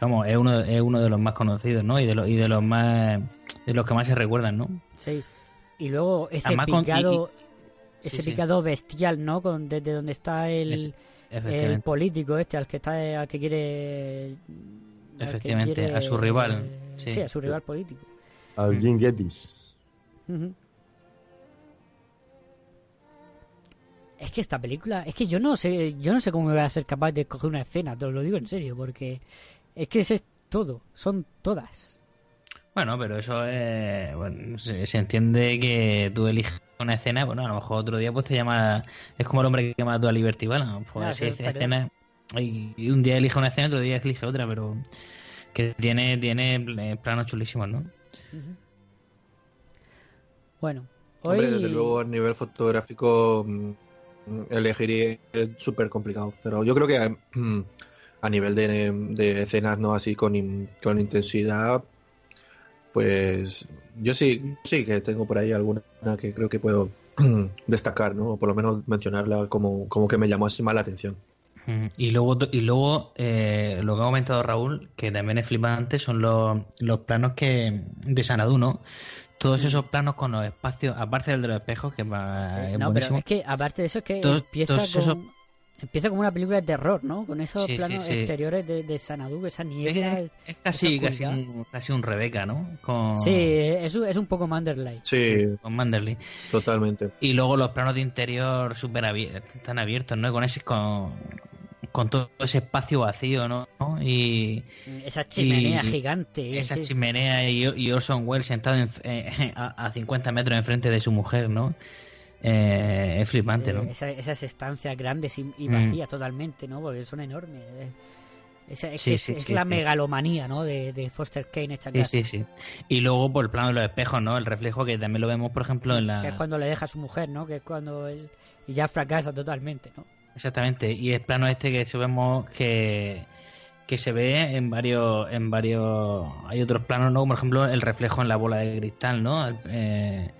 S4: vamos, es uno es uno de los más conocidos, ¿no? Y de los y de los más de los que más se recuerdan, ¿no?
S3: Sí. Y luego ese
S4: Además con- y-
S3: picado,
S4: y-
S3: ese
S4: sí, sí.
S3: picado bestial, ¿no? Con, desde donde está el,
S4: Es-
S3: el
S4: efectivamente.
S3: político este, al que está, al que quiere, al que
S4: Efectivamente,
S3: quiere-
S4: a su rival,
S3: Sí.
S4: sí.
S3: a su rival político.
S6: Al Jim Geddes.
S3: Ujú. Es que esta película, es que yo no sé, yo no sé cómo me voy a ser capaz de coger una escena, te lo digo en serio, porque es que ese es todo, son todas.
S4: Bueno, pero eso es, bueno, se, se entiende que tú eliges una escena, bueno, a lo mejor otro día pues te llama, es como el hombre que mató a Liberty Balance, pues
S3: Ah,
S4: así escena, y y un día elige una escena, otro día elige otra, pero que tiene, tiene eh, planos chulísimos, ¿no?
S3: Bueno, hoy
S5: Hombre, desde luego a nivel fotográfico mm, elegiría es súper complicado. Pero yo creo que a nivel de, de escenas no así con, in- con intensidad, pues yo sí, sí que tengo por ahí alguna que creo que puedo destacar, ¿no? O por lo menos mencionarla como, como que me llamó así más la atención.
S4: Mm, Y luego, y luego eh, lo que ha comentado Raúl, que también es flipante, son los, los planos que de Sanadú, ¿no? Todos esos planos con los espacios, aparte del de los espejos, que va- es
S3: no, pero es que aparte de eso es que
S4: Todos-
S3: empieza
S4: todos
S3: con
S4: esos-
S3: empieza como una película de terror, ¿no? Con esos
S4: Sí, sí,
S3: planos
S4: sí.
S3: exteriores de, de Sanadú, esa niebla.
S4: Es, es casi,
S3: esa
S4: casi, un, casi un Rebeca, ¿no? Con,
S3: Sí, es, un- es un poco Manderley.
S5: Sí,
S4: con Manderley.
S5: totalmente.
S4: Y luego los planos de interior súper abiertos, tan abiertos, ¿no? Con ese, con, con todo ese espacio vacío, ¿no? Y
S3: Esa chimenea
S4: y-
S3: gigante.
S4: esa
S3: sí.
S4: chimenea y, y Orson Welles sentado en- eh, a, a 50 metros enfrente de su mujer, ¿no? Eh, es flipante, ¿no?
S3: Eh, esa- esas estancias grandes y, y
S4: Mm.
S3: vacías totalmente, ¿no? Porque son enormes. eh. Esa- es
S4: Sí,
S3: que es,
S4: sí,
S3: es
S4: sí,
S3: la megalomanía, ¿no? De, de Foster Kane
S4: Sí,
S3: casa.
S4: sí, sí. Y luego por el plano de los espejos, ¿no? El reflejo que también lo vemos, por ejemplo, en la...
S3: Que es cuando le deja a su mujer, ¿no? Que es cuando él y ya fracasa totalmente, ¿no?
S4: Exactamente, y el plano este que se vemos que, que se ve en varios en varios hay otros planos, ¿no? Como por ejemplo el reflejo en la bola de cristal, ¿no? Eh,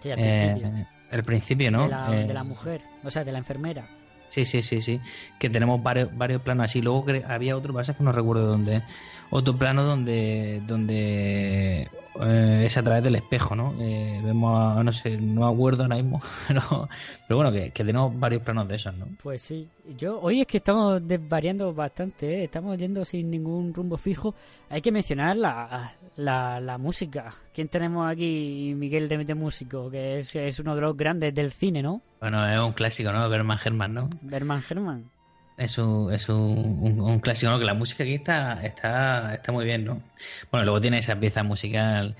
S3: Sí, al
S4: eh,
S3: principio.
S4: El principio, ¿no?
S3: de, la,
S4: Eh,
S3: de la mujer, o sea, de la enfermera.
S4: Sí, sí, sí, sí. Que tenemos varios, varios planos así. Luego había otro, pasa que no recuerdo dónde. Otro plano donde donde eh, es a través del espejo, ¿no? Eh, vemos, a- no sé, no acuerdo ahora mismo, pero, pero bueno, que, que tenemos varios planos de esos, ¿no?
S3: Pues sí, yo hoy es que estamos desvariando bastante, ¿eh? estamos yendo sin ningún rumbo fijo. Hay que mencionar la, la, la música. ¿Quién tenemos aquí? Miguel de Mete Músico, que es, es uno de los grandes del cine, ¿no?
S4: Bueno, es un clásico, ¿no? Berman Herman, ¿no?
S3: Berman Herman.
S4: Es un, es un, un- un clásico, ¿no? Que la música aquí está, está, está muy bien, ¿no? Bueno, luego tiene esa pieza musical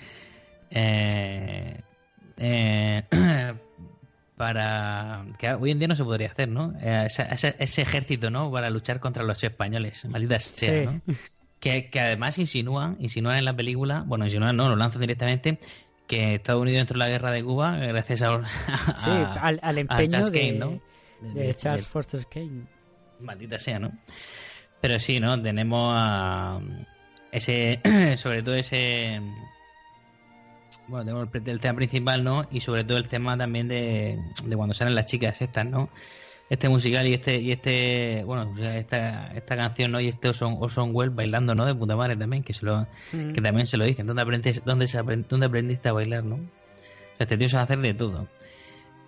S4: eh, eh, para que hoy en día no se podría hacer, ¿no? Eh, ese, ese ejército, ¿no? Para luchar contra los españoles, maldita sea,
S3: Sí.
S4: ¿no? Que, que además insinúan, insinúan en la película, bueno, insinúan, no, lo lanzan directamente, que Estados Unidos entró en la guerra de Cuba gracias a, a-
S3: Sí, al, al
S4: a
S3: empeño
S4: Charles
S3: de,
S4: Kane, ¿no?
S3: de Charles Foster Kane.
S4: Maldita sea, ¿no? Pero sí, ¿no? Tenemos a ese, sobre todo ese, bueno, tenemos el, tema principal, ¿no? Y sobre todo el tema también de, de cuando salen las chicas estas, ¿no? Este musical y este, y este, bueno, esta, esta canción, ¿no? Y este Orson, Orson Welles bailando, ¿no? De puta madre también, que se lo,
S3: Mm.
S4: que también se lo dicen. ¿Dónde aprendiste, dónde, se dónde aprendiste a bailar, no? O sea, este tío sabe hacer de todo.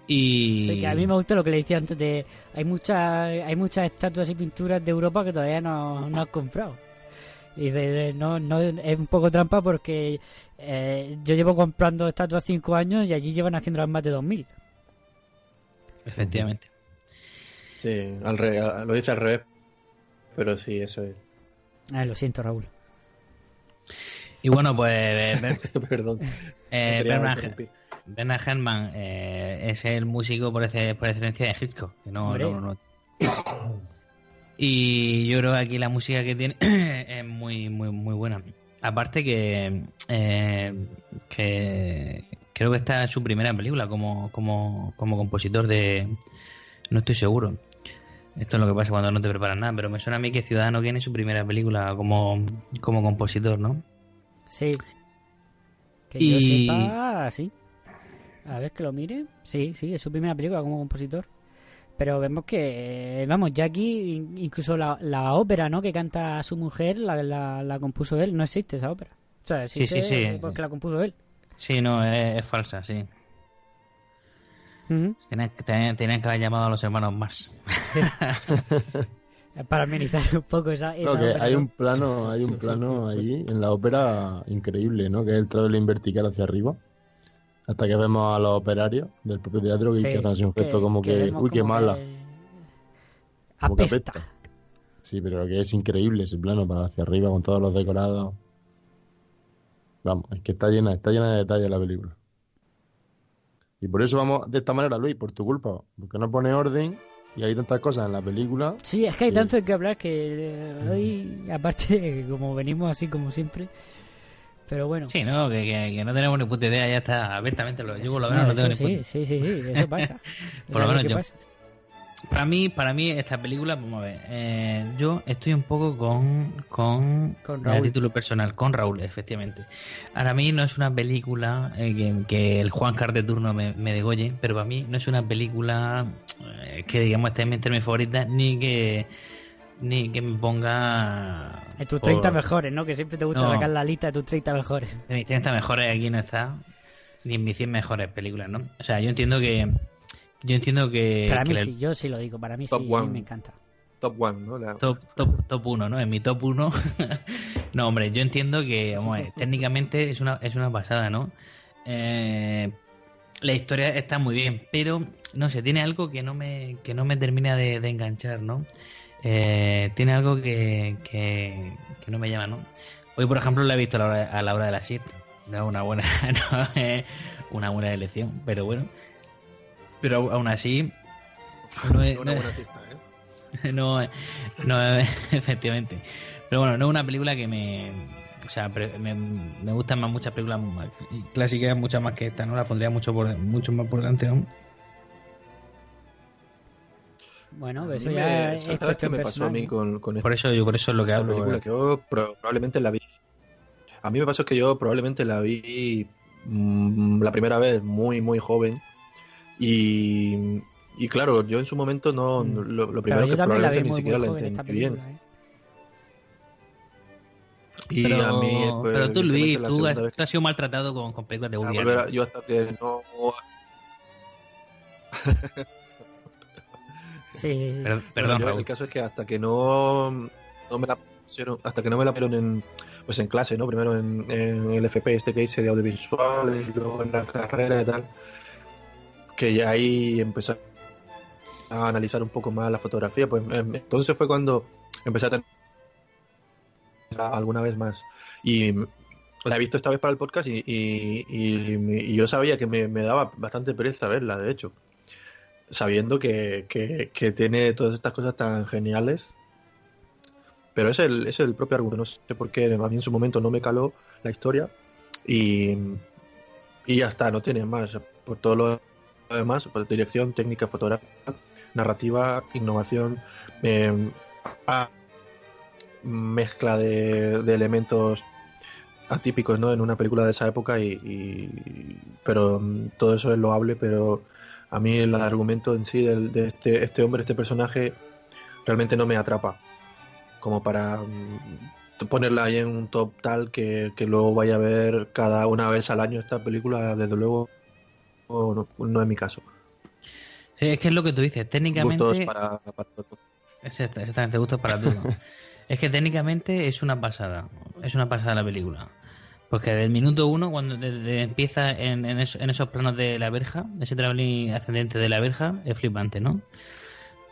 S4: Y...
S3: Sí, que a mí me gusta lo que le decía antes de hay muchas hay muchas estatuas y pinturas de Europa que todavía no, no has comprado. Y de, de- no, no es un poco trampa porque eh, yo llevo comprando estatuas cinco años y allí llevan haciéndolas más de 2000.
S4: Efectivamente.
S5: Sí, al re- lo dice al revés. Pero sí, eso es.
S3: Ah, lo siento, Raúl.
S4: Y bueno, pues eh, Ber-
S5: Perdón.
S4: eh, Bernard, Herrmann eh, es el músico por, ese- por excelencia de Hitchcock. que no- no- no- Y yo creo que aquí la música que tiene es muy, muy, muy buena. aparte que, eh, que creo que esta es su primera película como, como, como compositor de... No estoy seguro. Esto es lo que pasa cuando no te preparas nada, pero me suena a mí que Ciudadano tiene su primera película como, como compositor, ¿no?
S3: Sí. Que
S4: Y-
S3: yo sepa, sí. A ver que lo mire. Sí, sí, es su primera película como compositor. Pero vemos que, vamos, ya aquí in- incluso la, la ópera, ¿no? Que canta su mujer, la, la, la compuso él. No existe esa ópera. O sea,
S4: Sí, sí,
S3: existe
S4: sí.
S3: porque la compuso él.
S4: Sí, no, es, es falsa, sí. Tenían, tenían- tenían que haber llamado a los hermanos Mars.
S3: Para amenizar un poco esa, esa
S6: No, que
S3: ópera,
S6: hay un plano, hay un plano ahí en la ópera increíble, ¿no? Que es el traveling vertical hacia arriba. Hasta que vemos a los operarios del propio teatro que,
S3: Sí,
S6: que hacen un gesto
S3: que-
S6: como que, uy, qué mala.
S3: que
S6: Como que
S3: Apesta.
S6: apesta. Sí, pero que es increíble ese plano para hacia arriba con todos los decorados. Vamos, es que está llena, está llena de detalles la película. Y por eso vamos de esta manera, Luis, por tu culpa. Porque no pone orden y hay tantas cosas en la película.
S3: Sí, es que hay
S6: Sí.
S3: tanto que hablar que eh, hoy, aparte, como venimos así como siempre. Pero bueno.
S4: Sí, no, que, que- que no tenemos ni puta idea, ya está abiertamente. Lo, yo por lo
S3: No,
S4: menos no
S3: eso
S4: tengo ni
S3: sí,
S4: puta
S3: sí, sí, sí, eso pasa.
S4: Por lo menos yo.
S3: pasa.
S4: Para mí, para mí esta película, vamos a ver, eh, yo estoy un poco con con,
S3: Con
S4: a
S3: Raúl.
S4: título personal, con Raúl, efectivamente. Ahora a mí no es una película eh, que, que el Juan Car de turno me, me degolle, pero para mí no es una película eh, que digamos esté entre mis favoritas ni que ni que me ponga
S3: En tus
S4: por-
S3: 30 mejores, ¿no? Que siempre te gusta
S4: No.
S3: sacar la lista de tus 30 mejores.
S4: de mis 30 mejores aquí no está ni en mis 100 mejores películas, ¿no? O sea, yo entiendo que yo entiendo que,
S3: para
S4: que
S3: mí
S4: la-
S3: sí, yo sí lo digo, para mí
S5: Top
S3: sí,
S5: one.
S3: me encanta.
S5: Top One, ¿no? La-
S4: Top, top, top 1, ¿no? En mi top 1. no, hombre, yo entiendo que, vamos a ver, técnicamente es una, es una pasada, ¿no? Eh, la historia está muy bien, pero no sé, tiene algo que no me, que no me termina de, de enganchar, ¿no? Eh, tiene algo que, que, que no me llama, ¿no? Hoy, por ejemplo, la he visto a la hora, a la hora de la siesta. No es una buena, no es una buena elección, pero bueno. Pero aún así, no es,
S5: una
S4: es-
S5: buena siesta, ¿eh?
S4: no, no, efectivamente. Pero bueno, no es una película que me. O sea, me, me gustan más muchas películas clásicas, muchas más que esta, ¿no? La pondría mucho, por, mucho más por delante, ¿no?
S3: Bueno,
S5: A
S3: eso ya
S5: me-
S3: es
S5: ¿Sabes qué
S3: cuestión
S5: me pasó a mí con, con
S4: Por eso, yo por eso es lo que hablo.
S5: Que yo pro- probablemente la vi. A mí me pasó que yo probablemente la vi mm, la primera vez muy, muy joven. Y, y claro, yo en su momento no.
S3: Mm.
S5: Lo, primero que probablemente ni
S3: muy,
S5: siquiera
S3: muy
S5: la entendí bien.
S3: ¿eh?
S5: Y
S4: pero,
S5: a mí, pues,
S4: pero tú, Luis, tú has, tú has sido maltratado con, con películas de
S5: a
S4: Woody Allen.
S5: yo hasta que no.
S3: Sí,
S4: Perdón,
S5: yo
S4: Raúl.
S5: el caso es que hasta que no, no me la pusieron, hasta que no me la pusieron en, pues en clase, ¿no? Primero en, en el FP este que hice de audiovisual y luego en la carrera y tal, que ya ahí empecé a analizar un poco más la fotografía, pues em, entonces fue cuando empecé a tener alguna vez más y la he visto esta vez para el podcast y, y- y- y yo sabía que me, me daba bastante pereza verla, de hecho sabiendo que, que- tiene todas estas cosas tan geniales. Pero es el, es el propio argumento. No sé por qué a en su momento no me caló la historia. Y, y ya está, no tiene más. Por todo lo demás, pues dirección, técnica, fotografía, narrativa, innovación, eh, mezcla de, de elementos atípicos ¿no? en una película de esa época y, y- pero todo eso es loable pero a mí el argumento en sí del- de este, este hombre, este personaje, realmente no me atrapa. Como para mm, ponerla ahí en un top tal que, que luego vaya a ver cada una vez al año esta película, desde luego no, no- es mi caso.
S4: Sí, es que es lo que tú dices. Técnicamente.
S5: Gustos para, para
S4: Exactamente, gustos para todo. es que técnicamente es una pasada. Es una pasada la película. Porque del minuto uno, cuando de- de- empieza en, en, eso- en esos planos de la verja, ese traveling ascendente de la verja, es flipante, ¿no?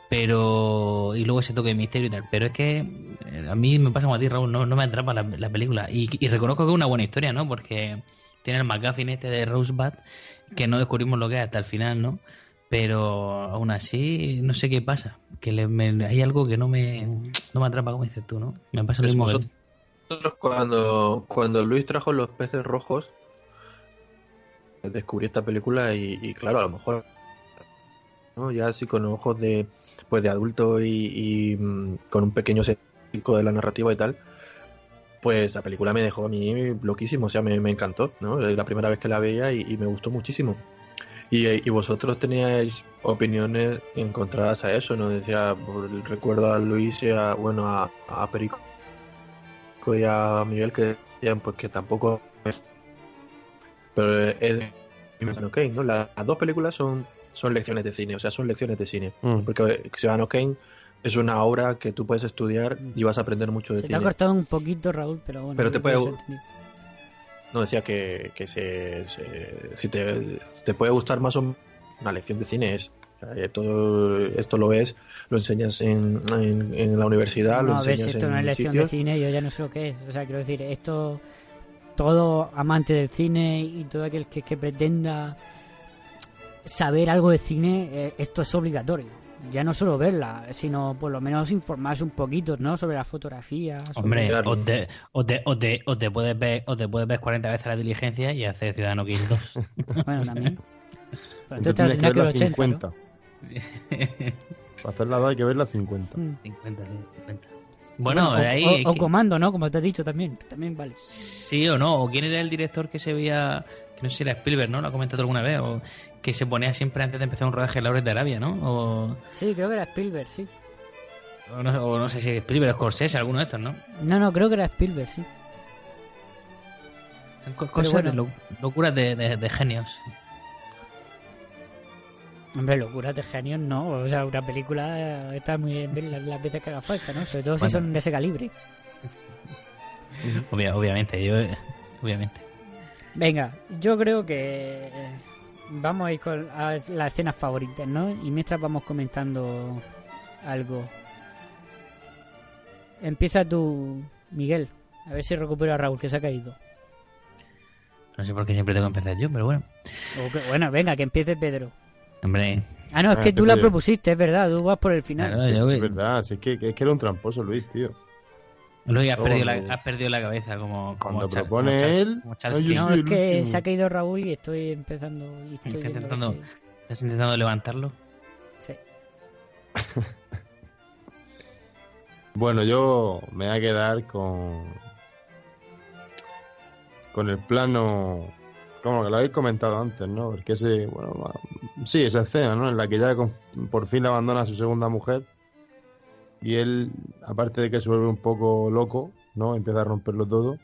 S4: Pero. Y luego ese toque de misterio y tal. Pero es que eh, a mí me pasa como a ti, Raúl, no, no me atrapa la, la película. Y, y reconozco que es una buena historia, ¿no? Porque tiene el McGuffin este de Rosebud, que no descubrimos lo que es hasta el final, ¿no? Pero aún así, no sé qué pasa. Que le- me- hay algo que no me, no me atrapa, como dices tú, ¿no? Me pasa lo
S5: Es
S4: mismo
S5: vosotros- cuando, cuando Luis trajo los peces rojos, descubrí esta película y, claro, a lo mejor ¿no? ya así con ojos de pues de adulto y, mm, con un pequeño sesgo de la narrativa y tal, pues la película me dejó a mí loquísimo, o sea, me, me encantó, ¿no? La primera vez que la veía y, me gustó muchísimo. Y, y vosotros teníais opiniones encontradas a eso, ¿no? Decía, el recuerdo a Luis y a, bueno, a Perico y a Miguel que decían pues que tampoco pero es Ciudadano Kane, ¿no? Las, las dos películas son, son lecciones de cine, o sea, son lecciones de cine.
S6: Mm.
S5: Porque Ciudadano Kane es una obra que tú puedes estudiar y vas a aprender mucho de
S3: Se te ha
S5: cine.
S3: cortado un poquito, Raúl, pero bueno.
S5: Pero te puede-
S3: se.
S5: No decía que, que se, se- si, te, si te puede gustar más o menos una lección de cine es. O sea, eh, todo esto lo ves, lo enseñas en, en, en la universidad, lo
S3: No, a ver, si esto no es
S5: en
S3: lección
S5: sitios.
S3: de cine, yo ya no sé lo que es. O sea, quiero decir, esto, todo amante del cine y todo aquel que, que pretenda saber algo de cine, eh, esto es obligatorio. Ya no solo verla, sino por lo menos informarse un poquito, ¿no? Sobre la fotografía. sobre-
S4: Hombre, o te, o, te, o, te, o te puedes ver, o te puedes ver 40 veces la diligencia y hacer Ciudadano Kane 2.
S3: Bueno, también. Pero
S6: Entonces
S3: entonces
S6: tienes que
S3: tendrás
S6: ver
S3: que ver
S6: las
S3: 80, ¿no?
S6: 50. Para hacerla dos hay que ver las 50.
S3: Mm.
S4: 50, sí, 50. Bueno,
S3: o,
S4: de ahí.
S3: o- comando, ¿no? Como te has dicho también. También vale.
S4: Sí o no, o quién era el director que se veía, que no sé si era Spielberg, ¿no? Lo ha comentado alguna vez, o que se ponía siempre antes de empezar un rodaje en Laures de Arabia, ¿no? O,
S3: Sí, creo que era Spielberg, sí.
S4: o no, o no sé si Spielberg o Scorsese, alguno de estos, ¿no?
S3: No, no, creo que era Spielberg, sí.
S4: Son co- cosas
S3: bueno.
S4: de lo- locuras de, de- de genios.
S3: Hombre, locuras de genios no. O sea, una película eh, está muy bien las, las veces que haga falta, ¿no? Sobre todo si son de ese calibre.
S4: Obvia- obviamente, yo, eh, obviamente.
S3: Venga, yo creo que eh, vamos a ir con a las escenas favoritas, ¿no? Y mientras vamos comentando algo. Empieza tú, Miguel. A ver si recupero a Raúl, que se ha caído.
S4: No sé por qué siempre tengo que empezar yo, pero bueno.
S3: O que- bueno, venga, que empiece Pedro.
S4: Hombre,
S3: Ah, no, es
S6: Ah,
S3: que tú la propusiste, es verdad. Tú vas por el final.
S4: claro, yo,
S6: Es verdad, si es que, es que era un tramposo, Luis, tío.
S4: Luis, has, perdido la, has perdido la cabeza como, como
S6: Cuando
S4: Char-
S6: propone
S4: como Char-
S6: él,
S4: como.
S3: No, es que
S6: último.
S3: se ha caído Raúl y estoy empezando. Y estoy
S4: Está
S3: viendo
S4: intentando-
S3: si-
S4: Estás intentando levantarlo.
S3: Sí.
S6: Bueno, yo me voy a quedar con. con el plano. Como que lo habéis comentado antes, ¿no? Porque ese. Bueno, sí, esa escena, ¿no? En la que ya con- por fin le abandona a su segunda mujer. Y él, aparte de que se vuelve un poco loco, ¿no? Empieza a romperlo todo.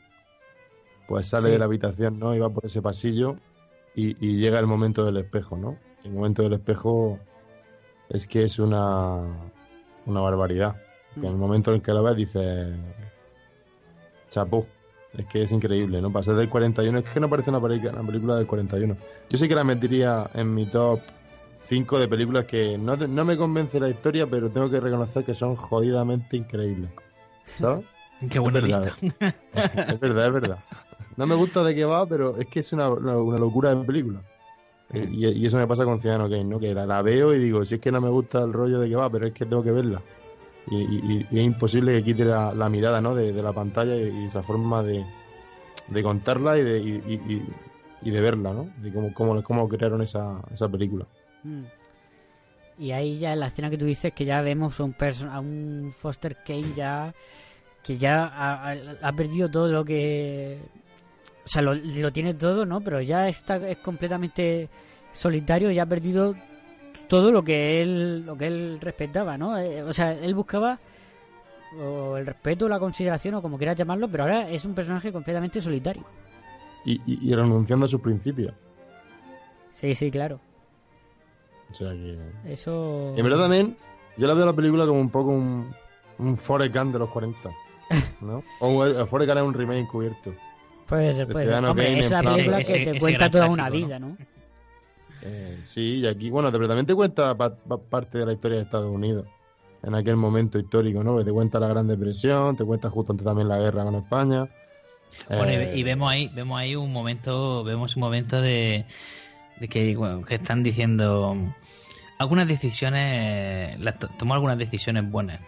S6: Pues sale
S3: Sí.
S6: de la habitación, ¿no? Y va por ese pasillo. Y, y llega el momento del espejo, ¿no? El momento del espejo es que es una. una barbaridad. Que en el momento en que lo ves dices. Chapó. Es que es increíble, ¿no? Pasar del 41. Es que no parece una, pelica- una película del 41. Yo sí que la metería en mi top 5 de películas que no, te- no me convence la historia, pero tengo que reconocer que son jodidamente increíbles. ¿Sabes?
S4: Qué buena
S6: Es
S4: lista.
S6: Es verdad, es verdad. No me gusta de qué va, pero es que es una, una- locura de película. Eh, Y, y eso me pasa con Ciudadano Kane, ¿no? Que la, la veo y digo, si es que no me gusta el rollo de que va, pero es que tengo que verla. Y, es imposible que quite la, mirada, ¿no? De, la pantalla y, esa forma de, de contarla y de, y, de verla, ¿no? De cómo, cómo, cómo crearon esa, esa película.
S3: Mm. Y ahí ya en la escena que tú dices que ya vemos un a un Foster Kane ya que ya ha perdido todo lo que o sea lo, lo tiene todo no pero ya está es completamente solitario y ha perdido todo lo que él lo que él respetaba no Eh, o sea él buscaba o el respeto la consideración o como quieras llamarlo pero ahora es un personaje completamente solitario
S6: Y, y, y renunciando a sus principios.
S3: sí sí claro
S6: O sea que...
S3: eso
S6: En verdad también, yo la veo la película como un poco un, un Forrest Gump de los 40, ¿no? O un, el Forrest Gump es un remake encubierto.
S3: puede ser
S6: de
S3: puede ser hombre es
S6: plan-
S3: película que te
S4: ese
S3: cuenta toda una vida no
S6: Eh, sí, y aquí, bueno, pero también te cuenta pa- pa- parte de la historia de Estados Unidos, en aquel momento histórico, ¿no? Que te cuenta la Gran Depresión, te cuenta justo antes también la guerra con España.
S4: Bueno,
S6: Eh,
S4: y, y vemos ahí, vemos ahí un momento, vemos un momento de, de que, bueno, que están diciendo algunas decisiones, las to- tomó algunas decisiones buenas.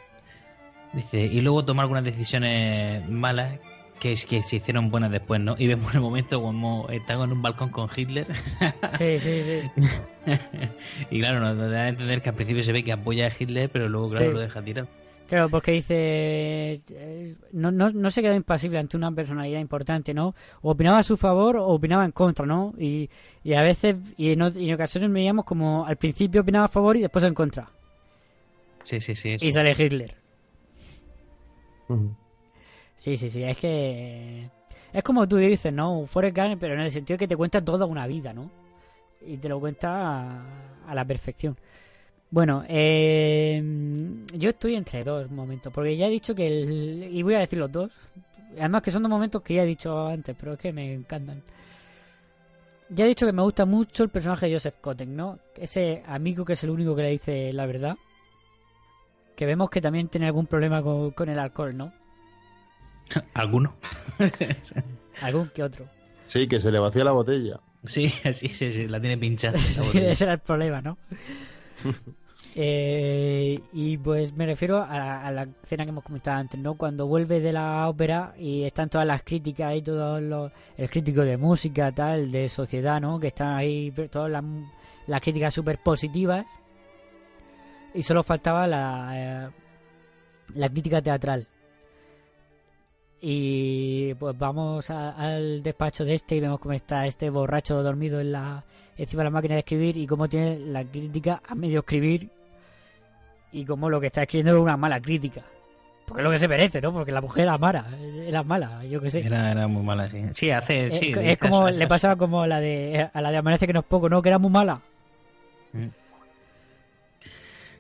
S4: Dice, y luego tomó algunas decisiones malas que, que se hicieron buenas después, ¿no? Y vemos el momento como están en un balcón con Hitler.
S3: Sí, sí, sí.
S4: y claro, nos da a entender que al principio se ve que apoya a Hitler, pero luego, claro,
S3: Sí.
S4: lo deja tirado.
S3: Claro, porque dice. eh, No, no, no se queda impasible ante una personalidad importante, ¿no? O opinaba a su favor o opinaba en contra, ¿no? Y, y a veces, y en, y en ocasiones veíamos como al principio opinaba a favor y después en contra.
S4: Sí, sí, sí. eso.
S3: Y sale Hitler.
S6: Ujú.
S3: Sí, sí, sí, es que. Es como tú dices, ¿no? Forrest Gump, pero en el sentido que te cuenta toda una vida, ¿no? Y te lo cuenta a, la perfección. Bueno, eh, yo estoy entre dos momentos, porque ya he dicho que el, y voy a decir los dos, además que son dos momentos que ya he dicho antes, pero es que me encantan. Ya he dicho que me gusta mucho el personaje de Joseph Cotten, ¿no? Ese amigo que es el único que le dice la verdad, que vemos que también tiene algún problema con el alcohol, ¿no?
S4: ¿Alguno?
S3: Algún que otro.
S6: Sí, que se le vacía la botella.
S4: Sí, sí, sí, sí, la tiene pinchada. la.
S3: Ese era el problema, ¿no? Eh, y pues me refiero a la, a la escena que hemos comentado antes, ¿no? Cuando vuelve de la ópera y están todas las críticas y todos los... El crítico de música, tal, de sociedad, ¿no? Que están ahí todas las, las críticas súper positivas. Y solo faltaba la, eh, la crítica teatral. Y pues vamos a- al despacho de este y vemos cómo está este borracho dormido en la, encima de la máquina de escribir y cómo tiene la crítica a medio escribir y cómo lo que está escribiendo es una mala crítica. Porque es lo que se merece, ¿no? Porque la mujer era mala, era mala, yo qué sé.
S4: Era, era muy mala, sí. Sí, hace. Sí,
S3: es como
S4: eso,
S3: le pasaba como a la de a la de amanece que no es poco, ¿no? Que era muy mala.
S4: Mm.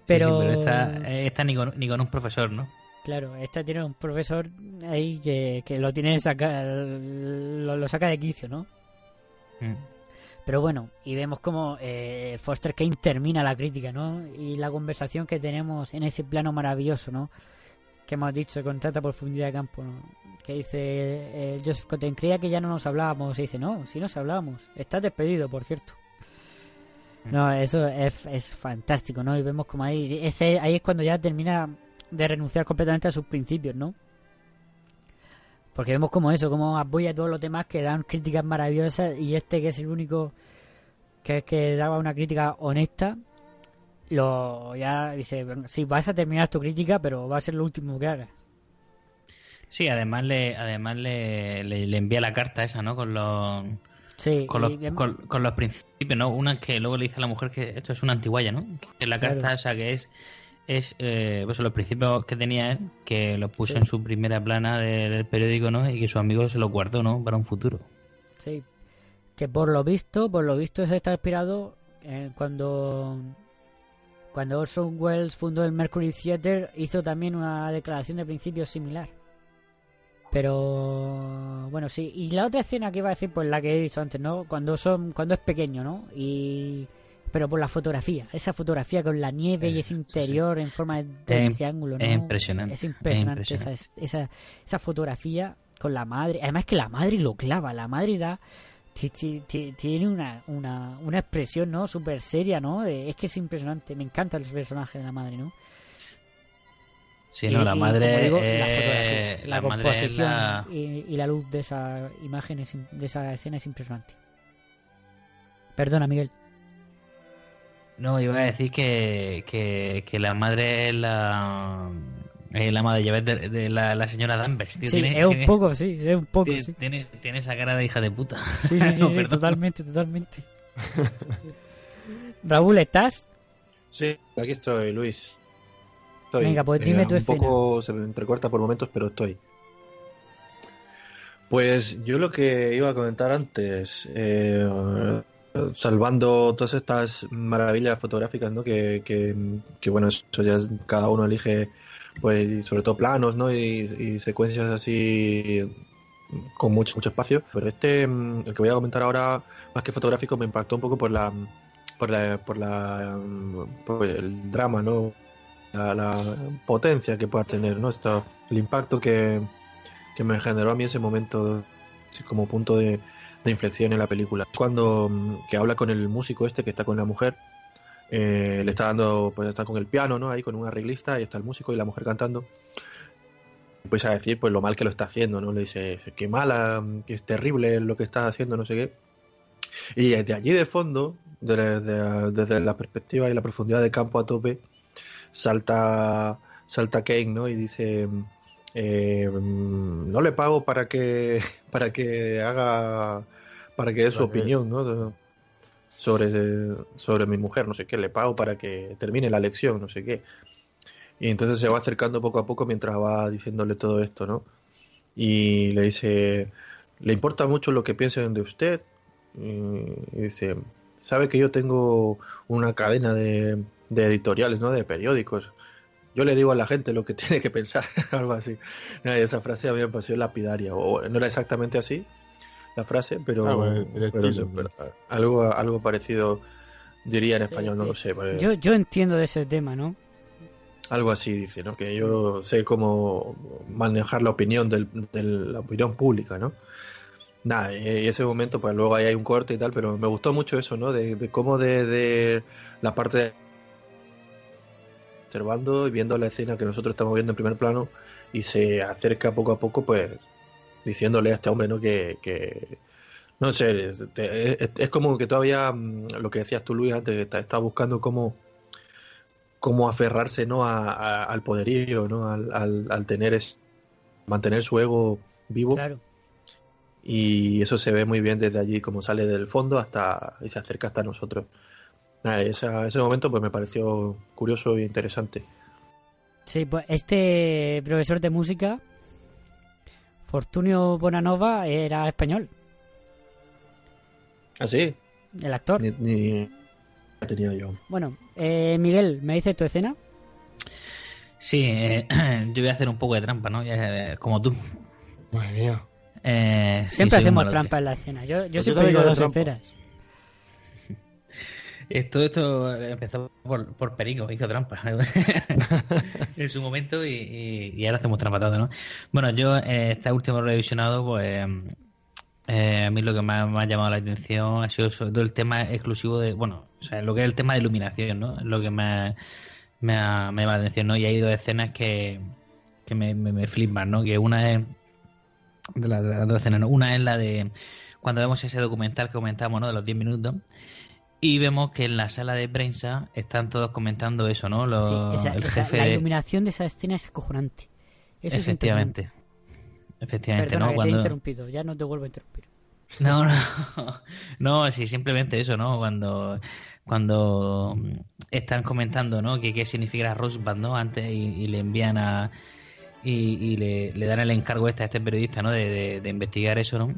S3: Pero,
S4: Sí, sí, pero esta, eh, esta ni, con, ni con un profesor, ¿no?
S3: Claro, esta tiene un profesor ahí que, que lo tiene saca, lo, lo saca de quicio, ¿no?
S4: Mm.
S3: Pero bueno, y vemos como eh, Foster Kane termina la crítica, ¿no? Y la conversación que tenemos en ese plano maravilloso, ¿no? Que hemos dicho con tanta profundidad de campo, ¿no? Que dice eh, Joseph Cotten, creía que ya no nos hablábamos. Y dice, no, sí nos hablábamos. Estás despedido, por cierto. No, eso es, es fantástico, ¿no? Y vemos como ahí, ese, ahí es cuando ya termina de renunciar completamente a sus principios, ¿no? Porque vemos como eso, como apoya a todos los demás que dan críticas maravillosas y este que es el único que, que daba una crítica honesta, lo ya dice, "Venga, sí, vas a terminar tu crítica, pero va a ser lo último que hagas.
S4: Sí, además le, además le, le, le envía la carta esa, ¿no? Con los,
S3: Sí,
S4: con los, con, con los principios, ¿no? Una que luego le dice a la mujer que esto es una antiguaya, ¿no? Que la
S3: Claro.
S4: carta, o sea, que es, es eh, pues los principios que tenía él, que los puso
S3: Sí.
S4: en su primera plana de- del periódico, ¿no? Y que su amigo se lo guardó, ¿no? Para un futuro.
S3: Sí. Que por lo visto, por lo visto eso está inspirado eh, cuando cuando Orson Welles fundó el Mercury Theatre hizo también una declaración de principios similar. Pero bueno, sí. Y la otra escena que iba a decir, pues la que he dicho antes, ¿no? Cuando son cuando es pequeño, ¿no? Y pero por la fotografía, esa fotografía con la nieve y
S4: Es-
S3: ese
S4: sí.
S3: interior en forma de,
S4: Es-
S3: triángulo, ¿no?
S4: es impresionante,
S3: Es impresionante,
S4: es impresionante.
S3: Esa, esa, esa fotografía con la madre. Además que la madre lo clava, la madre da ti- ti- ti- tiene una, una, una expresión, ¿no? Súper seria, ¿no? De- es que es impresionante. Me encanta el personaje de la madre, ¿no?
S4: Sí,
S3: Y-
S4: no, la madre,
S3: digo, la
S4: eh,
S3: fotografía, la,
S4: la madre es
S3: composición
S4: la-
S3: y, y la luz de esa imagen, es de esa escena es impresionante. Perdona, Miguel.
S4: No, iba a decir que, que, que la madre es la, es la madre de, de, de la, la señora Danvers, tío.
S3: sí,
S4: tiene,
S3: es un
S4: tiene-
S3: poco, sí, es un poco,
S4: tiene,
S3: sí.
S4: tiene, tiene esa cara de hija de puta.
S3: Sí, sí, sí,
S4: No,
S3: sí,
S4: perdón.
S3: totalmente, totalmente. Raúl, ¿estás?
S5: Sí, aquí estoy, Luis. Estoy.
S3: Venga, pues dime tu
S5: un
S3: escena.
S5: poco se me entrecorta por momentos, pero estoy. Pues yo lo que iba a comentar antes, eh, salvando todas estas maravillas fotográficas, ¿no? Que, que, bueno, eso ya es- cada uno elige, pues, sobre todo planos, ¿no? Y, secuencias así con mucho, mucho espacio. Pero este, mm, el que voy a comentar ahora, más que fotográfico, me impactó un poco por la, por la, por la, mm, el drama, ¿no? La, potencia que pueda tener, ¿no? Esto, el impacto que, que me generó a mí ese momento como punto de, de inflexión en la película. Cuando mm, que habla con el músico este que está con la mujer, eh, le está dando, pues está con el piano, ¿no? Ahí con un arreglista y está el músico y la mujer cantando. empieza a decir pues lo mal que lo está haciendo, ¿no? Le dice, qué mala, que es terrible lo que estás haciendo, no sé qué. Y desde allí de fondo, desde, desde la perspectiva y la profundidad de campo a tope, salta, salta Kane, ¿no? Y dice, eh, no le pago para que, para que haga, para que dé su opinión, ¿no? Sobre, sobre mi mujer, no sé qué, le pago para que termine la lección, no sé qué. Y entonces se va acercando poco a poco mientras va diciéndole todo esto, ¿no? Y le dice, ¿le importa mucho lo que piensen de usted? Y dice, sabe que yo tengo una cadena de, de editoriales, ¿no? De periódicos. Yo le digo a la gente lo que tiene que pensar, algo así. esa frase a mí me pareció lapidaria. O, no era exactamente así la frase, pero,
S6: Ah, bueno, el
S5: pero
S6: estilo,
S5: eso, pero algo, algo parecido diría en español, no lo sé.
S3: Yo, yo entiendo de ese tema, ¿no?
S5: Algo así dice, ¿no? Que yo sé cómo manejar la opinión del, de la opinión pública, ¿no? Nada, y ese momento, pues luego ahí hay un corte y tal, pero me gustó mucho eso, ¿no? De, de cómo de, de la parte de observando y viendo la escena que nosotros estamos viendo en primer plano y se acerca poco a poco, pues diciéndole a este hombre, ¿no? Que, que no sé, es, te- es- es como que todavía mm, lo que decías tú, Luis, antes, está, está buscando cómo cómo aferrarse no a, a- al poderío no al, al, al tener es mantener su ego vivo
S3: Claro.
S5: y eso se ve muy bien desde allí como sale del fondo hasta y se acerca hasta nosotros Nada, ese momento pues me pareció curioso e interesante
S3: Sí, pues este profesor de música, Fortunio Bonanova, era español,
S5: así
S3: el actor.
S5: ni, ni la tenía yo
S3: Bueno, eh, Miguel, ¿me dices tu escena?
S4: Sí, eh, yo voy a hacer un poco de trampa, ¿no? Ya, eh, como tú.
S6: Madre mía.
S4: Eh, sí,
S3: Siempre hacemos trampa en la escena. Yo, yo
S6: Pues yo
S3: siempre digo dos escenas.
S4: Esto, esto empezó por, por Perico, hizo trampa en su momento y, y- y ahora hacemos trampa todo, ¿no? Bueno, yo eh, este último revisionado, pues eh, a mí lo que más me ha llamado la atención ha sido sobre todo el tema exclusivo de, bueno, o sea, lo que es el tema de iluminación, ¿no? Lo que me, me, ha, me llama la atención, ¿no? Y hay dos escenas que, que me, me, me flipan, ¿no? Que una es de, la- de las dos escenas, ¿no? Una es la de cuando vemos ese documental que comentamos, ¿no? De los 10 minutos. Y vemos que en la sala de prensa están todos comentando eso, ¿no? Los-
S3: Sí, esa-
S4: el
S3: esa-
S4: jefe
S3: la iluminación de esa escena es acojonante. Eso es
S4: Efectivamente. Efectivamente,
S3: Perdona,
S4: ¿no?
S3: que te he interrumpido. Ya no te vuelvo a interrumpir.
S4: No, no, no, sí, simplemente eso, ¿no? Cuando, cuando mm, están comentando, ¿no? Que qué significa Rosbad, ¿no? Antes y, y le envían a y, y le, le dan el encargo este a este periodista, ¿no? De, de- de investigar eso, ¿no?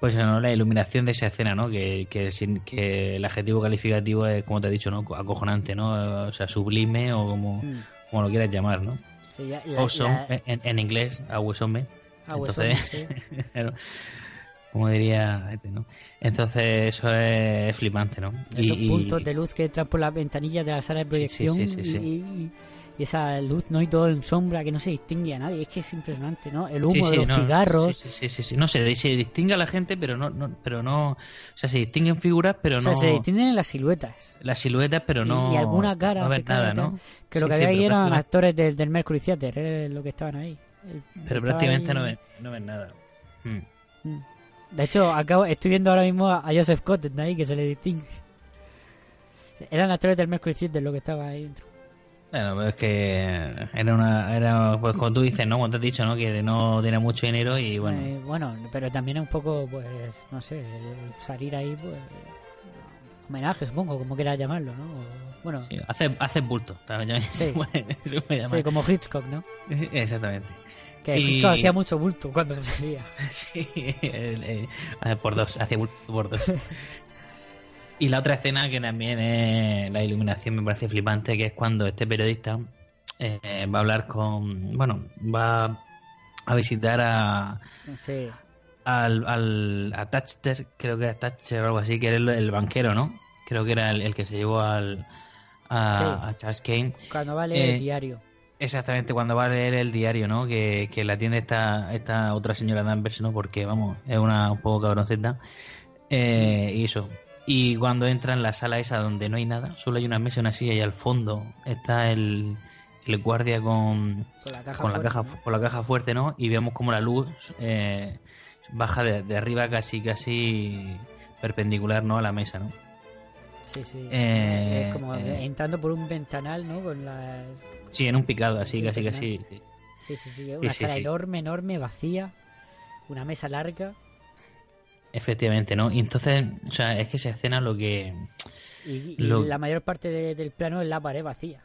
S4: Pues ¿no? la iluminación de esa escena, ¿no? Que, que, sin- que el adjetivo calificativo es, como te he dicho, ¿no? Acojonante, ¿no? O sea, sublime o como,
S3: Mm.
S4: como lo quieras llamar, ¿no?
S3: Sí, ya- la-
S4: Awesome,
S3: la-
S4: en, en inglés, awesome.
S3: Awesome,
S4: Entonces, como diría este, ¿no? Entonces eso es flipante, ¿no?
S3: Esos
S4: Y- y-
S3: puntos de luz que entran por las ventanillas de la sala de proyección
S4: sí, sí, sí.
S3: Y, y- esa luz, ¿no? Y todo en sombra que no se distingue a nadie. Es que es impresionante, ¿no? El humo
S4: sí,
S3: de los
S4: no,
S3: cigarros.
S4: Sí, sí, sí. No se, se distingue a la gente, pero no, no, pero no, o sea, se distinguen figuras, pero
S3: o sea,
S4: no
S3: se distinguen en las siluetas.
S4: las siluetas, pero no
S3: y alguna cara
S4: no
S3: africana
S4: nada, ¿no?
S3: Que lo que había ahí eran
S4: prácticamente-
S3: actores del, del Mercury Theater, es lo que estaban ahí. El-
S4: Pero prácticamente
S3: ahí-
S4: no ves, no ves nada. Mm.
S3: Mm. De hecho, acabo, estoy viendo ahora mismo a a Joseph Cotton ahí, que se le distingue. Eran actores del Mercury Theater lo que estaba ahí dentro.
S4: Bueno, pues es que era una, era, pues como tú dices, ¿no? Como te has dicho, ¿no? Que no tiene mucho dinero y bueno,
S3: Eh, bueno, pero también es un poco, pues, no sé, salir ahí, pues, homenaje, supongo, como quieras llamarlo, ¿no? Bueno,
S4: sí, hace, hace bulto, también
S3: Sí.
S4: se puede, se puede llamar.
S3: sí, como Hitchcock, ¿no?
S4: Exactamente.
S3: Que
S4: Y-
S3: Hitchcock hacía mucho bulto cuando salía.
S4: Sí, el- eh, por dos, hace bulto por dos. Y la otra escena que también es la iluminación me parece flipante, que es cuando este periodista eh, va a hablar con, bueno, va a visitar a,
S3: Sí,
S4: al, al a Thatcher, creo que era Thatcher o algo así, que era el, el banquero, ¿no? Creo que era el, el que se llevó al, a,
S3: Sí.
S4: a Charles Kane.
S3: cuando va a leer
S4: Eh,
S3: el diario.
S4: Exactamente, cuando va a leer el diario, ¿no? Que, que la tiene esta, esta otra señora Danvers, ¿no? Porque, vamos, es una un poco cabronceta. Eh, y eso. Y cuando entra en la sala esa donde no hay nada, solo hay una mesa y una silla y al fondo está el, el guardia con,
S3: Con la caja
S4: con la
S3: fuerte,
S4: caja,
S3: ¿no?
S4: con la caja fuerte, ¿no? Y vemos como la luz eh, baja de, de arriba casi, casi perpendicular, ¿no? A la mesa, ¿no?
S3: Sí, sí.
S4: Eh,
S3: es como
S4: eh.
S3: entrando por un ventanal, ¿no? Con la...
S4: Sí, en un picado, así,
S3: Sí,
S4: casi, casi.
S3: Sí, sí, sí. Una
S4: sí,
S3: sala
S4: sí.
S3: enorme, enorme, vacía. Una mesa larga.
S4: Efectivamente, ¿no? Y entonces, o sea, es que esa escena lo que...
S3: Y, y
S4: Lo-
S3: la mayor parte de- del plano es la pared vacía.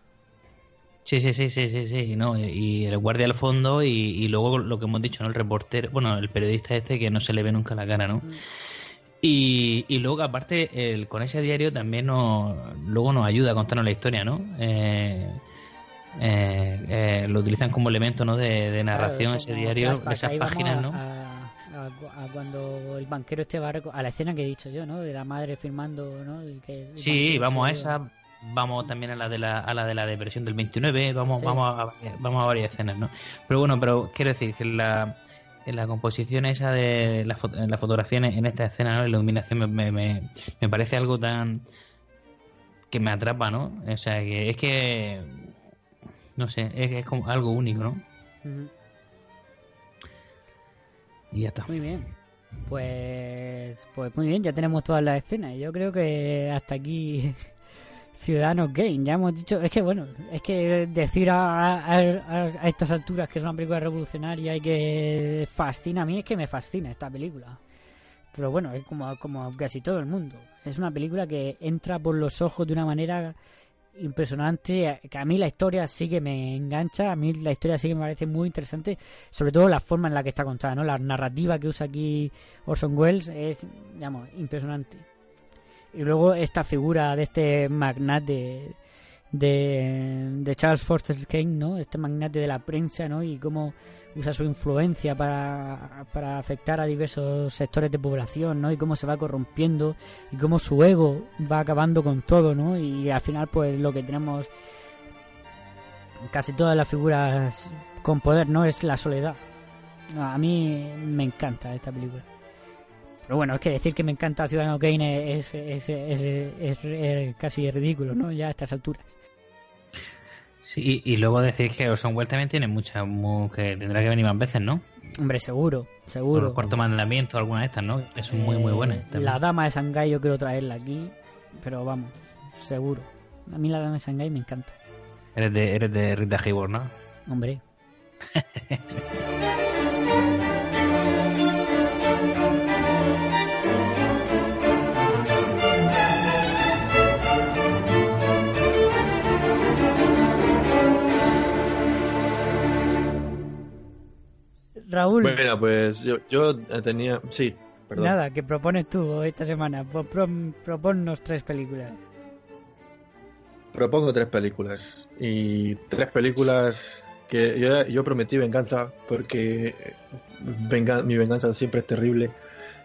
S4: Sí, sí, sí, sí, sí, sí, ¿no? Y el guardia al fondo y, y luego lo que hemos dicho, ¿no? El reportero, bueno, el periodista este que no se le ve nunca la cara, ¿no? Y, y luego, aparte, el, con ese diario también nos, luego nos ayuda a contarnos la historia, ¿no? Eh, eh, eh, lo utilizan como elemento, ¿no? De, de narración,
S3: Claro,
S4: ese diario,
S3: flashback.
S4: esas páginas, ¿no?
S3: A, a- a cuando el banquero este va a, la escena que he dicho yo, ¿no? De la madre firmando, ¿no? Y que el
S4: Sí, vamos a esa, vamos también a la de la, a la de la depresión del 29, vamos,
S3: Sí.
S4: vamos, a, vamos a varias escenas, ¿no? Pero bueno, pero quiero decir que la, en la composición esa de la, fo- en la fotografía en, esta escena, ¿no? La iluminación me, me, me, me parece algo tan que me atrapa, ¿no? O sea, que es que no sé, es, es como algo único, ¿no? Y ya está.
S3: Muy bien. Pues, pues muy bien, ya tenemos todas las escenas. Yo creo que hasta aquí Ciudadanos Game. Ya hemos dicho, es que bueno, es que decir a, a- a- estas alturas que es una película revolucionaria y que fascina a mí es que me fascina esta película. Pero bueno, es como, como casi todo el mundo. Es una película que entra por los ojos de una manera impresionante. Que a mí la historia sí que me engancha. A mí la historia sí que me parece muy interesante. Sobre todo la forma en la que está contada, ¿no? La narrativa que usa aquí Orson Welles es, digamos, impresionante. Y luego esta figura de este magnate de, Charles Foster Kane, ¿no? Este magnate de la prensa, ¿no? Y cómo usa su influencia para, para afectar a diversos sectores de población, ¿no? Y cómo se va corrompiendo y cómo su ego va acabando con todo, ¿no? Y al final, pues lo que tenemos casi todas las figuras con poder, ¿no? Es la soledad. A mí me encanta esta película. Pero bueno, es que decir que me encanta Ciudadano Kane es, es, es- es casi ridículo, ¿no? Ya a estas alturas.
S4: Sí, y, luego decir que Orson Welles también tiene muchas, mu- que tendrá que venir más veces, ¿no?
S3: Hombre, seguro,
S4: Por
S3: seguro.
S4: el cuarto mandamiento, alguna de estas, ¿no? Que son muy, muy buenas.
S3: Eh,
S4: también.
S3: La dama de Shanghái yo quiero traerla aquí, pero vamos, seguro. A mí la dama de Shanghái me encanta.
S4: Eres de, eres de Rita Hayworth, ¿no?
S3: Hombre. Raúl,
S5: Bueno, pues yo, yo tenía. Sí, perdón.
S3: nada, ¿qué propones tú esta semana? Pro- pro- proponnos tres películas.
S5: Propongo tres películas. Y tres películas que yo, yo prometí venganza porque venga- mi venganza siempre es terrible.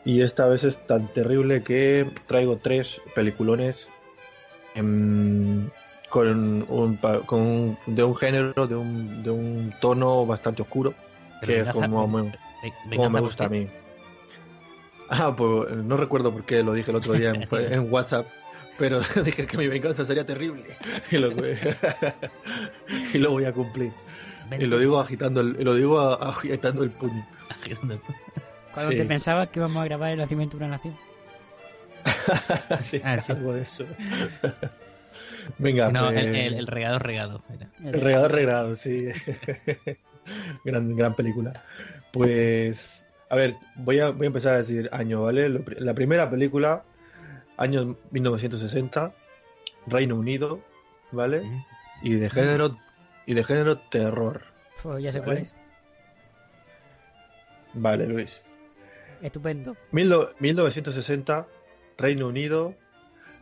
S5: Y esta vez es tan terrible que traigo tres peliculones em, con un, con un- de un género, de un, de un tono bastante oscuro,
S4: Pero
S5: que es
S4: venganza-
S5: como, me- como me gusta a mí. Ah, pues no recuerdo por qué lo dije el otro día en, WhatsApp, pero dije que mi venganza sería terrible y lo, y lo voy a cumplir. Y lo digo agitando el, y lo digo agitando el puño.
S3: Cuando
S5: Sí.
S3: te pensabas que íbamos a grabar el nacimiento de una nación.
S5: Sí,
S4: Ah, sí.
S5: algo de eso. Venga,
S4: No,
S5: pues,
S4: el, el, el regado regado. era.
S5: el regador regrado, sí. gran, gran película. Pues, a ver, voy a, voy a empezar a decir año, ¿vale? Lo La primera película, año 1960, Reino Unido, ¿vale? Y de género, y de género terror.
S3: Pues ya sé
S5: Vale.
S3: cuál es.
S5: Vale, Luis.
S3: Estupendo.
S5: Mil no- 1960, Reino Unido.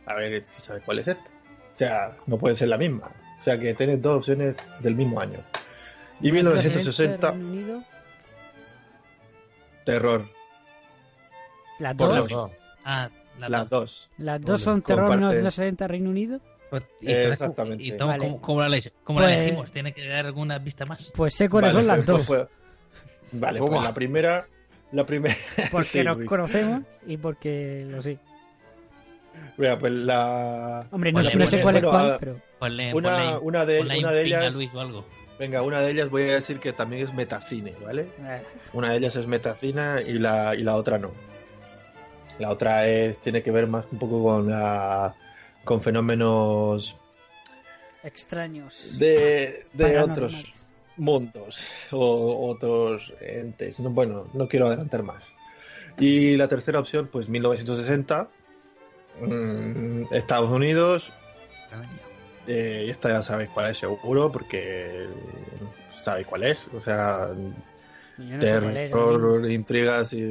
S5: A ver si sabes cuál es esta. O sea, no puede ser la misma. O sea, que tienes dos opciones del mismo año. Y 1960,
S3: Reino Unido,
S5: terror.
S3: Las dos.
S5: los-
S4: Ah, la,
S5: Las dos.
S3: Las dos son terror
S5: Comparte.
S3: 1960 Reino Unido.
S4: Pues, y entonces,
S5: Exactamente.
S4: ¿Y cómo,
S3: Vale.
S4: cómo- cómo la, elegimos? ¿Cómo la
S3: Pues-
S4: elegimos? ¿Tiene que dar alguna pista más?
S3: Pues sé cuáles
S5: Vale,
S3: son las
S5: pues
S3: dos.
S5: Vale, pues la primera. La primera.
S3: Porque
S5: sí,
S3: nos
S5: Luis.
S3: conocemos y porque lo sé.
S5: Mira, pues la.
S3: Hombre, no,
S4: Ponle,
S3: no sé
S4: ponle,
S3: cuál es
S5: bueno,
S3: cuál, pero...
S4: Ponle,
S5: Una-
S4: ponle-
S5: una de- una
S4: un
S5: de ellas-
S4: Luis o algo.
S5: Venga, una de ellas voy a decir que también es metacine, ¿vale?
S3: eh,
S5: Una de ellas es metacina y la, y la otra no. La otra es tiene que ver más un poco con la con fenómenos
S3: extraños.
S5: de, de otros mundos o otros entes. No, bueno, no quiero adelantar más. Y la tercera opción, pues 1960, mm, Estados Unidos, eh, y esta ya sabéis cuál es seguro, porque sabéis cuál es. O sea,
S3: no es,
S5: terror, intrigas, y,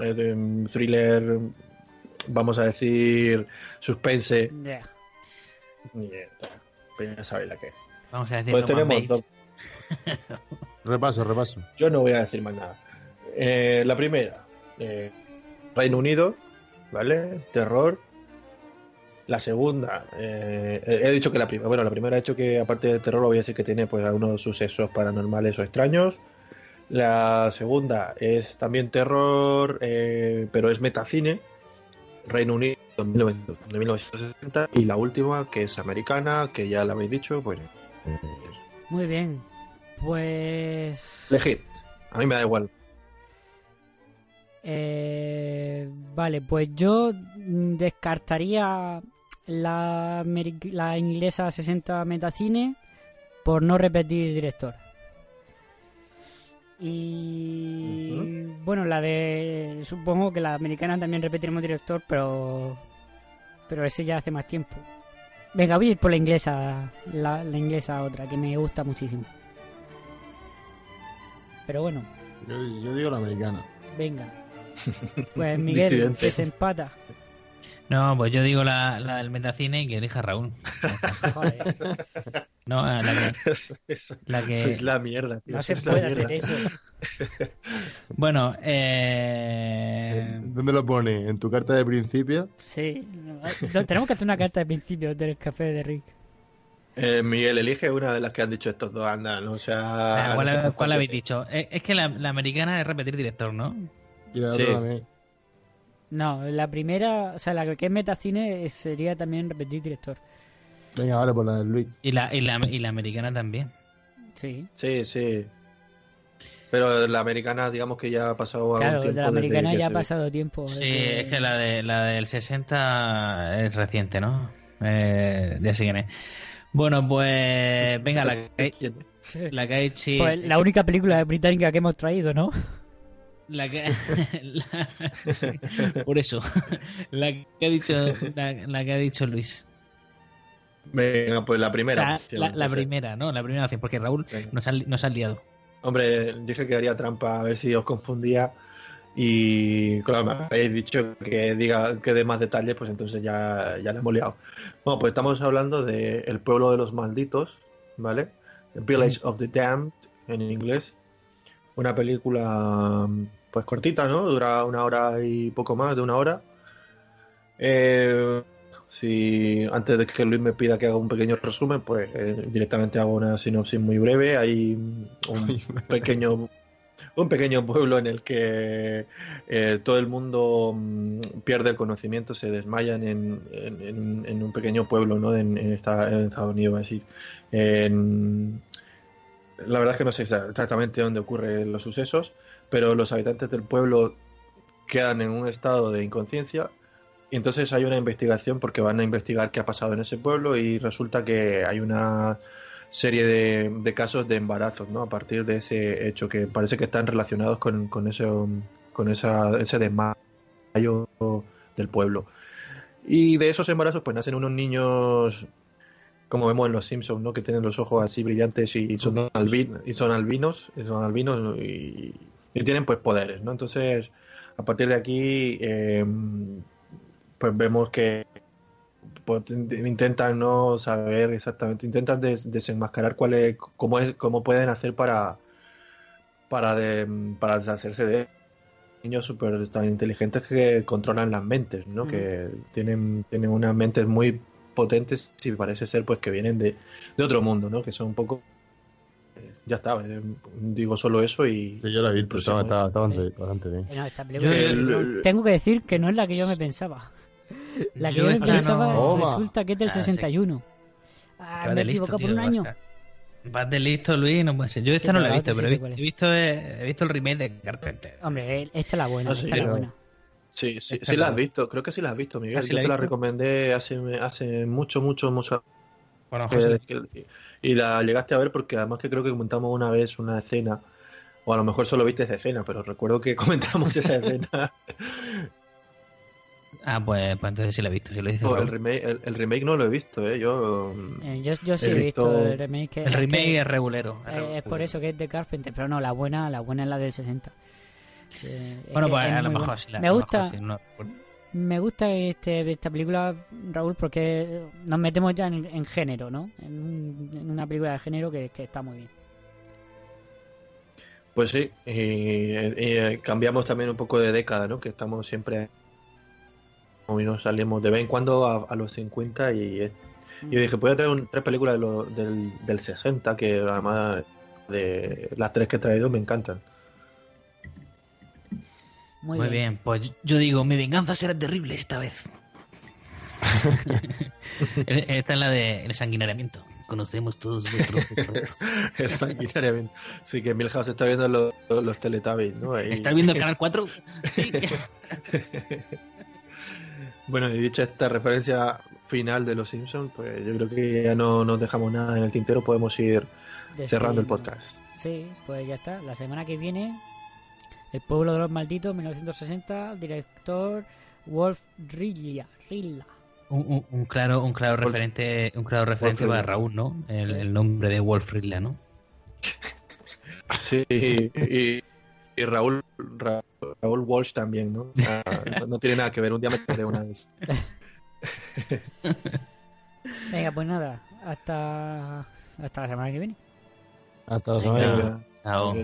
S5: eh, de- thriller, vamos a decir, suspense.
S3: Ya.
S5: y ya está. Pues ya sabéis la que es.
S4: Vamos a decir
S5: Pues tenemos dos.
S6: Repaso, repaso.
S5: Yo no voy a decir más nada. Eh, la primera, eh, Reino Unido, ¿vale? Terror. La segunda, eh, he dicho que la primera, bueno, la primera he dicho que aparte de terror, voy a decir que tiene pues algunos sucesos paranormales o extraños. La segunda es también terror, eh, pero es metacine, Reino Unido de 1900 de 1960. Y la última, que es americana, que ya la habéis dicho, pues
S3: Muy bien. Pues...
S5: elegid. A mí me da igual.
S3: Eh, vale, pues yo descartaría la, la inglesa 60 Metacine por no repetir director. Y bueno, la de. Supongo que la americana también repetiremos director, pero. Pero ese ya hace más tiempo. Venga, voy a ir por la inglesa. La, la inglesa otra, que me gusta muchísimo. Pero bueno,
S6: Yo, yo digo la americana.
S3: venga. Pues Miguel, que se empata.
S4: No, pues yo digo la, la del Metacine y que elija Raúl. No, la que, la que-
S5: eso es la mierda. tío,
S3: no
S5: eso
S3: se puede hacer eso.
S4: Bueno, eh...
S6: ¿Dónde lo pone? ¿En tu carta de principio?
S3: Sí. no, tenemos que hacer una carta de principio del café de Rick.
S5: Eh, Miguel, elige una de las que han dicho estos dos, anda, no o sea...
S4: ¿Cuál, habéis dicho? Eh, Es que la, la americana es repetir director, ¿no?
S6: Y la
S5: Sí.
S6: otra también.
S3: No, la primera, o sea, la que es metacine eh, sería también repetir director.
S6: Venga, vale, por la de Luis.
S4: Y la, y la, y la americana también.
S3: Sí.
S5: Sí, sí. Pero la americana, digamos que ya ha pasado algún
S3: Claro, de
S5: tiempo
S3: la
S5: desde
S3: americana ya ha pasado tiempo.
S4: Sí,
S3: desde-
S4: es que la, de, la del 60 es reciente, ¿no? Eh, ya es. Bueno, pues venga, la que, la que hecho...
S3: Pues la única película británica que hemos traído, ¿no?
S4: La que... la- por eso. La que ha dicho, la, la que ha dicho Luis.
S5: Venga, pues la
S4: O
S5: primera.
S4: sea, la, primera, ¿no? La primera opción, porque Raúl
S5: Venga.
S4: nos ha, nos ha liado.
S5: Hombre, dije que haría trampa a ver si os confundía y claro, me habéis dicho que diga que dé más detalles, pues entonces ya, ya le hemos liado. Bueno, pues estamos hablando de El pueblo de los malditos, ¿vale? The Village of the Damned en inglés. Una película pues cortita, ¿no? Dura una hora y poco más de una hora. Eh, si antes de que Luis me pida que haga un pequeño resumen, pues eh, directamente hago una sinopsis muy breve. Hay un pequeño un pequeño pueblo en el que eh, todo el mundo mm, pierde el conocimiento, se desmayan en, en- en- en un pequeño pueblo, ¿no? En, esta- en Estados Unidos, va a decir. En- la verdad es que no sé exactamente dónde ocurren los sucesos, pero los habitantes del pueblo quedan en un estado de inconsciencia y entonces hay una investigación porque van a investigar qué ha pasado en ese pueblo y resulta que hay una serie de, de casos de embarazos, ¿no? A partir de ese hecho que parece que están relacionados con, con ese, con esa, ese desmayo del pueblo. Y de esos embarazos pues nacen unos niños como vemos en los Simpsons, ¿no? Que tienen los ojos así brillantes y son, albi- y son albinos, y son albinos y, y tienen pues poderes, ¿no? Entonces, a partir de aquí, eh, pues vemos que pues, intentan no saber exactamente, intentan des- desenmascarar cuál es, cómo es, cómo pueden hacer para para de- para deshacerse de niños súper tan inteligentes que controlan las mentes, ¿no?
S3: Mm.
S5: Que tienen, tienen unas mentes muy potentes y parece ser pues que vienen de, de otro mundo, ¿no? Que son un poco ya está, eh, digo solo eso y
S6: Sí, yo la he visto, estaba, estaba, estaba bastante, bastante bien.
S3: Eh, no, esta película-
S5: Yo-
S3: no, tengo que decir que no es la que yo me pensaba. La que
S4: Yo
S3: yo
S4: esta
S3: pensaba
S6: no.
S3: resulta que es del
S4: Ah, sí.
S3: 61.
S4: Que
S3: Ah, me
S4: de
S3: por un año.
S4: vas de listo, Luis, no puede ser. Yo esta
S3: Sí,
S4: no la he
S3: pero
S4: visto, pero he visto, he visto, he visto el remake de Carpenter.
S3: Hombre, esta es la buena,
S5: Ah,
S3: esta
S5: sí,
S3: es la
S5: pero-
S3: buena.
S5: Sí, sí, sí la has visto. Creo que sí la has visto, Miguel.
S4: Ah, ¿sí
S5: Yo
S4: la
S5: te la recomendé hace, hace mucho, mucho, mucho.
S4: Bueno, José,
S5: y la llegaste a ver porque además que creo que comentamos una vez una escena. O a lo mejor solo viste esa escena, pero recuerdo que comentamos esa escena.
S4: Ah, pues, pues entonces sí la he visto. Sí lo dice
S5: No, el, remake, el, el remake no lo he visto, ¿eh? Yo.
S3: Eh, yo, yo sí
S5: He
S3: visto,
S5: visto-
S3: el remake. que-
S4: El
S3: es
S4: remake
S3: que-
S4: es regulero. es
S3: eh, por eso que es de Carpenter, pero no, la buena, la buena es la del 60. Eh,
S4: Bueno, pues
S3: es
S4: a lo mejor sí. la-
S3: Me gusta,
S4: mejor sí, no-
S3: me gusta este, esta película, Raúl, porque nos metemos ya en, en género, ¿no? En, en una película de género que, que está muy bien.
S5: Pues sí, y, y, eh, cambiamos también un poco de década, ¿no? Que estamos siempre. Hoy nos salimos de vez en cuando a, los 50 y, eh, y yo dije, voy a traer un- tres películas de lo- del, del 60 que además de las tres que he traído me encantan.
S3: Muy,
S4: Muy bien, pues yo digo, mi venganza será terrible esta vez. Esta es la de el sanguinariamiento. Conocemos todos vuestros.
S5: El sanguinariamente. Sí, que Milhouse está viendo los, los Teletubbies, ¿no? Ahí.
S4: ¿Está viendo el canal 4? Sí.
S5: Bueno, y dicha esta referencia final de los Simpsons, pues yo creo que ya no nos dejamos nada en el tintero, podemos ir cerrando el podcast.
S3: Sí, pues ya está. La semana que viene, El pueblo de los malditos, 1960, director Wolf Rilla. Rilla.
S4: Un, un- un claro, un claro
S5: Wolf-
S4: referente, un claro referente
S5: Wolf
S4: para. Raúl, ¿no? El,
S3: Sí.
S4: el nombre de Wolf Rilla, ¿no?
S5: Sí, y, y Raúl, Ra- Raúl Walsh también, ¿no? O sea, no, no tiene nada que ver, un día me enteré una vez.
S3: Venga, pues nada, hasta, hasta la semana que viene.
S6: Hasta la semana que viene.
S4: Chao.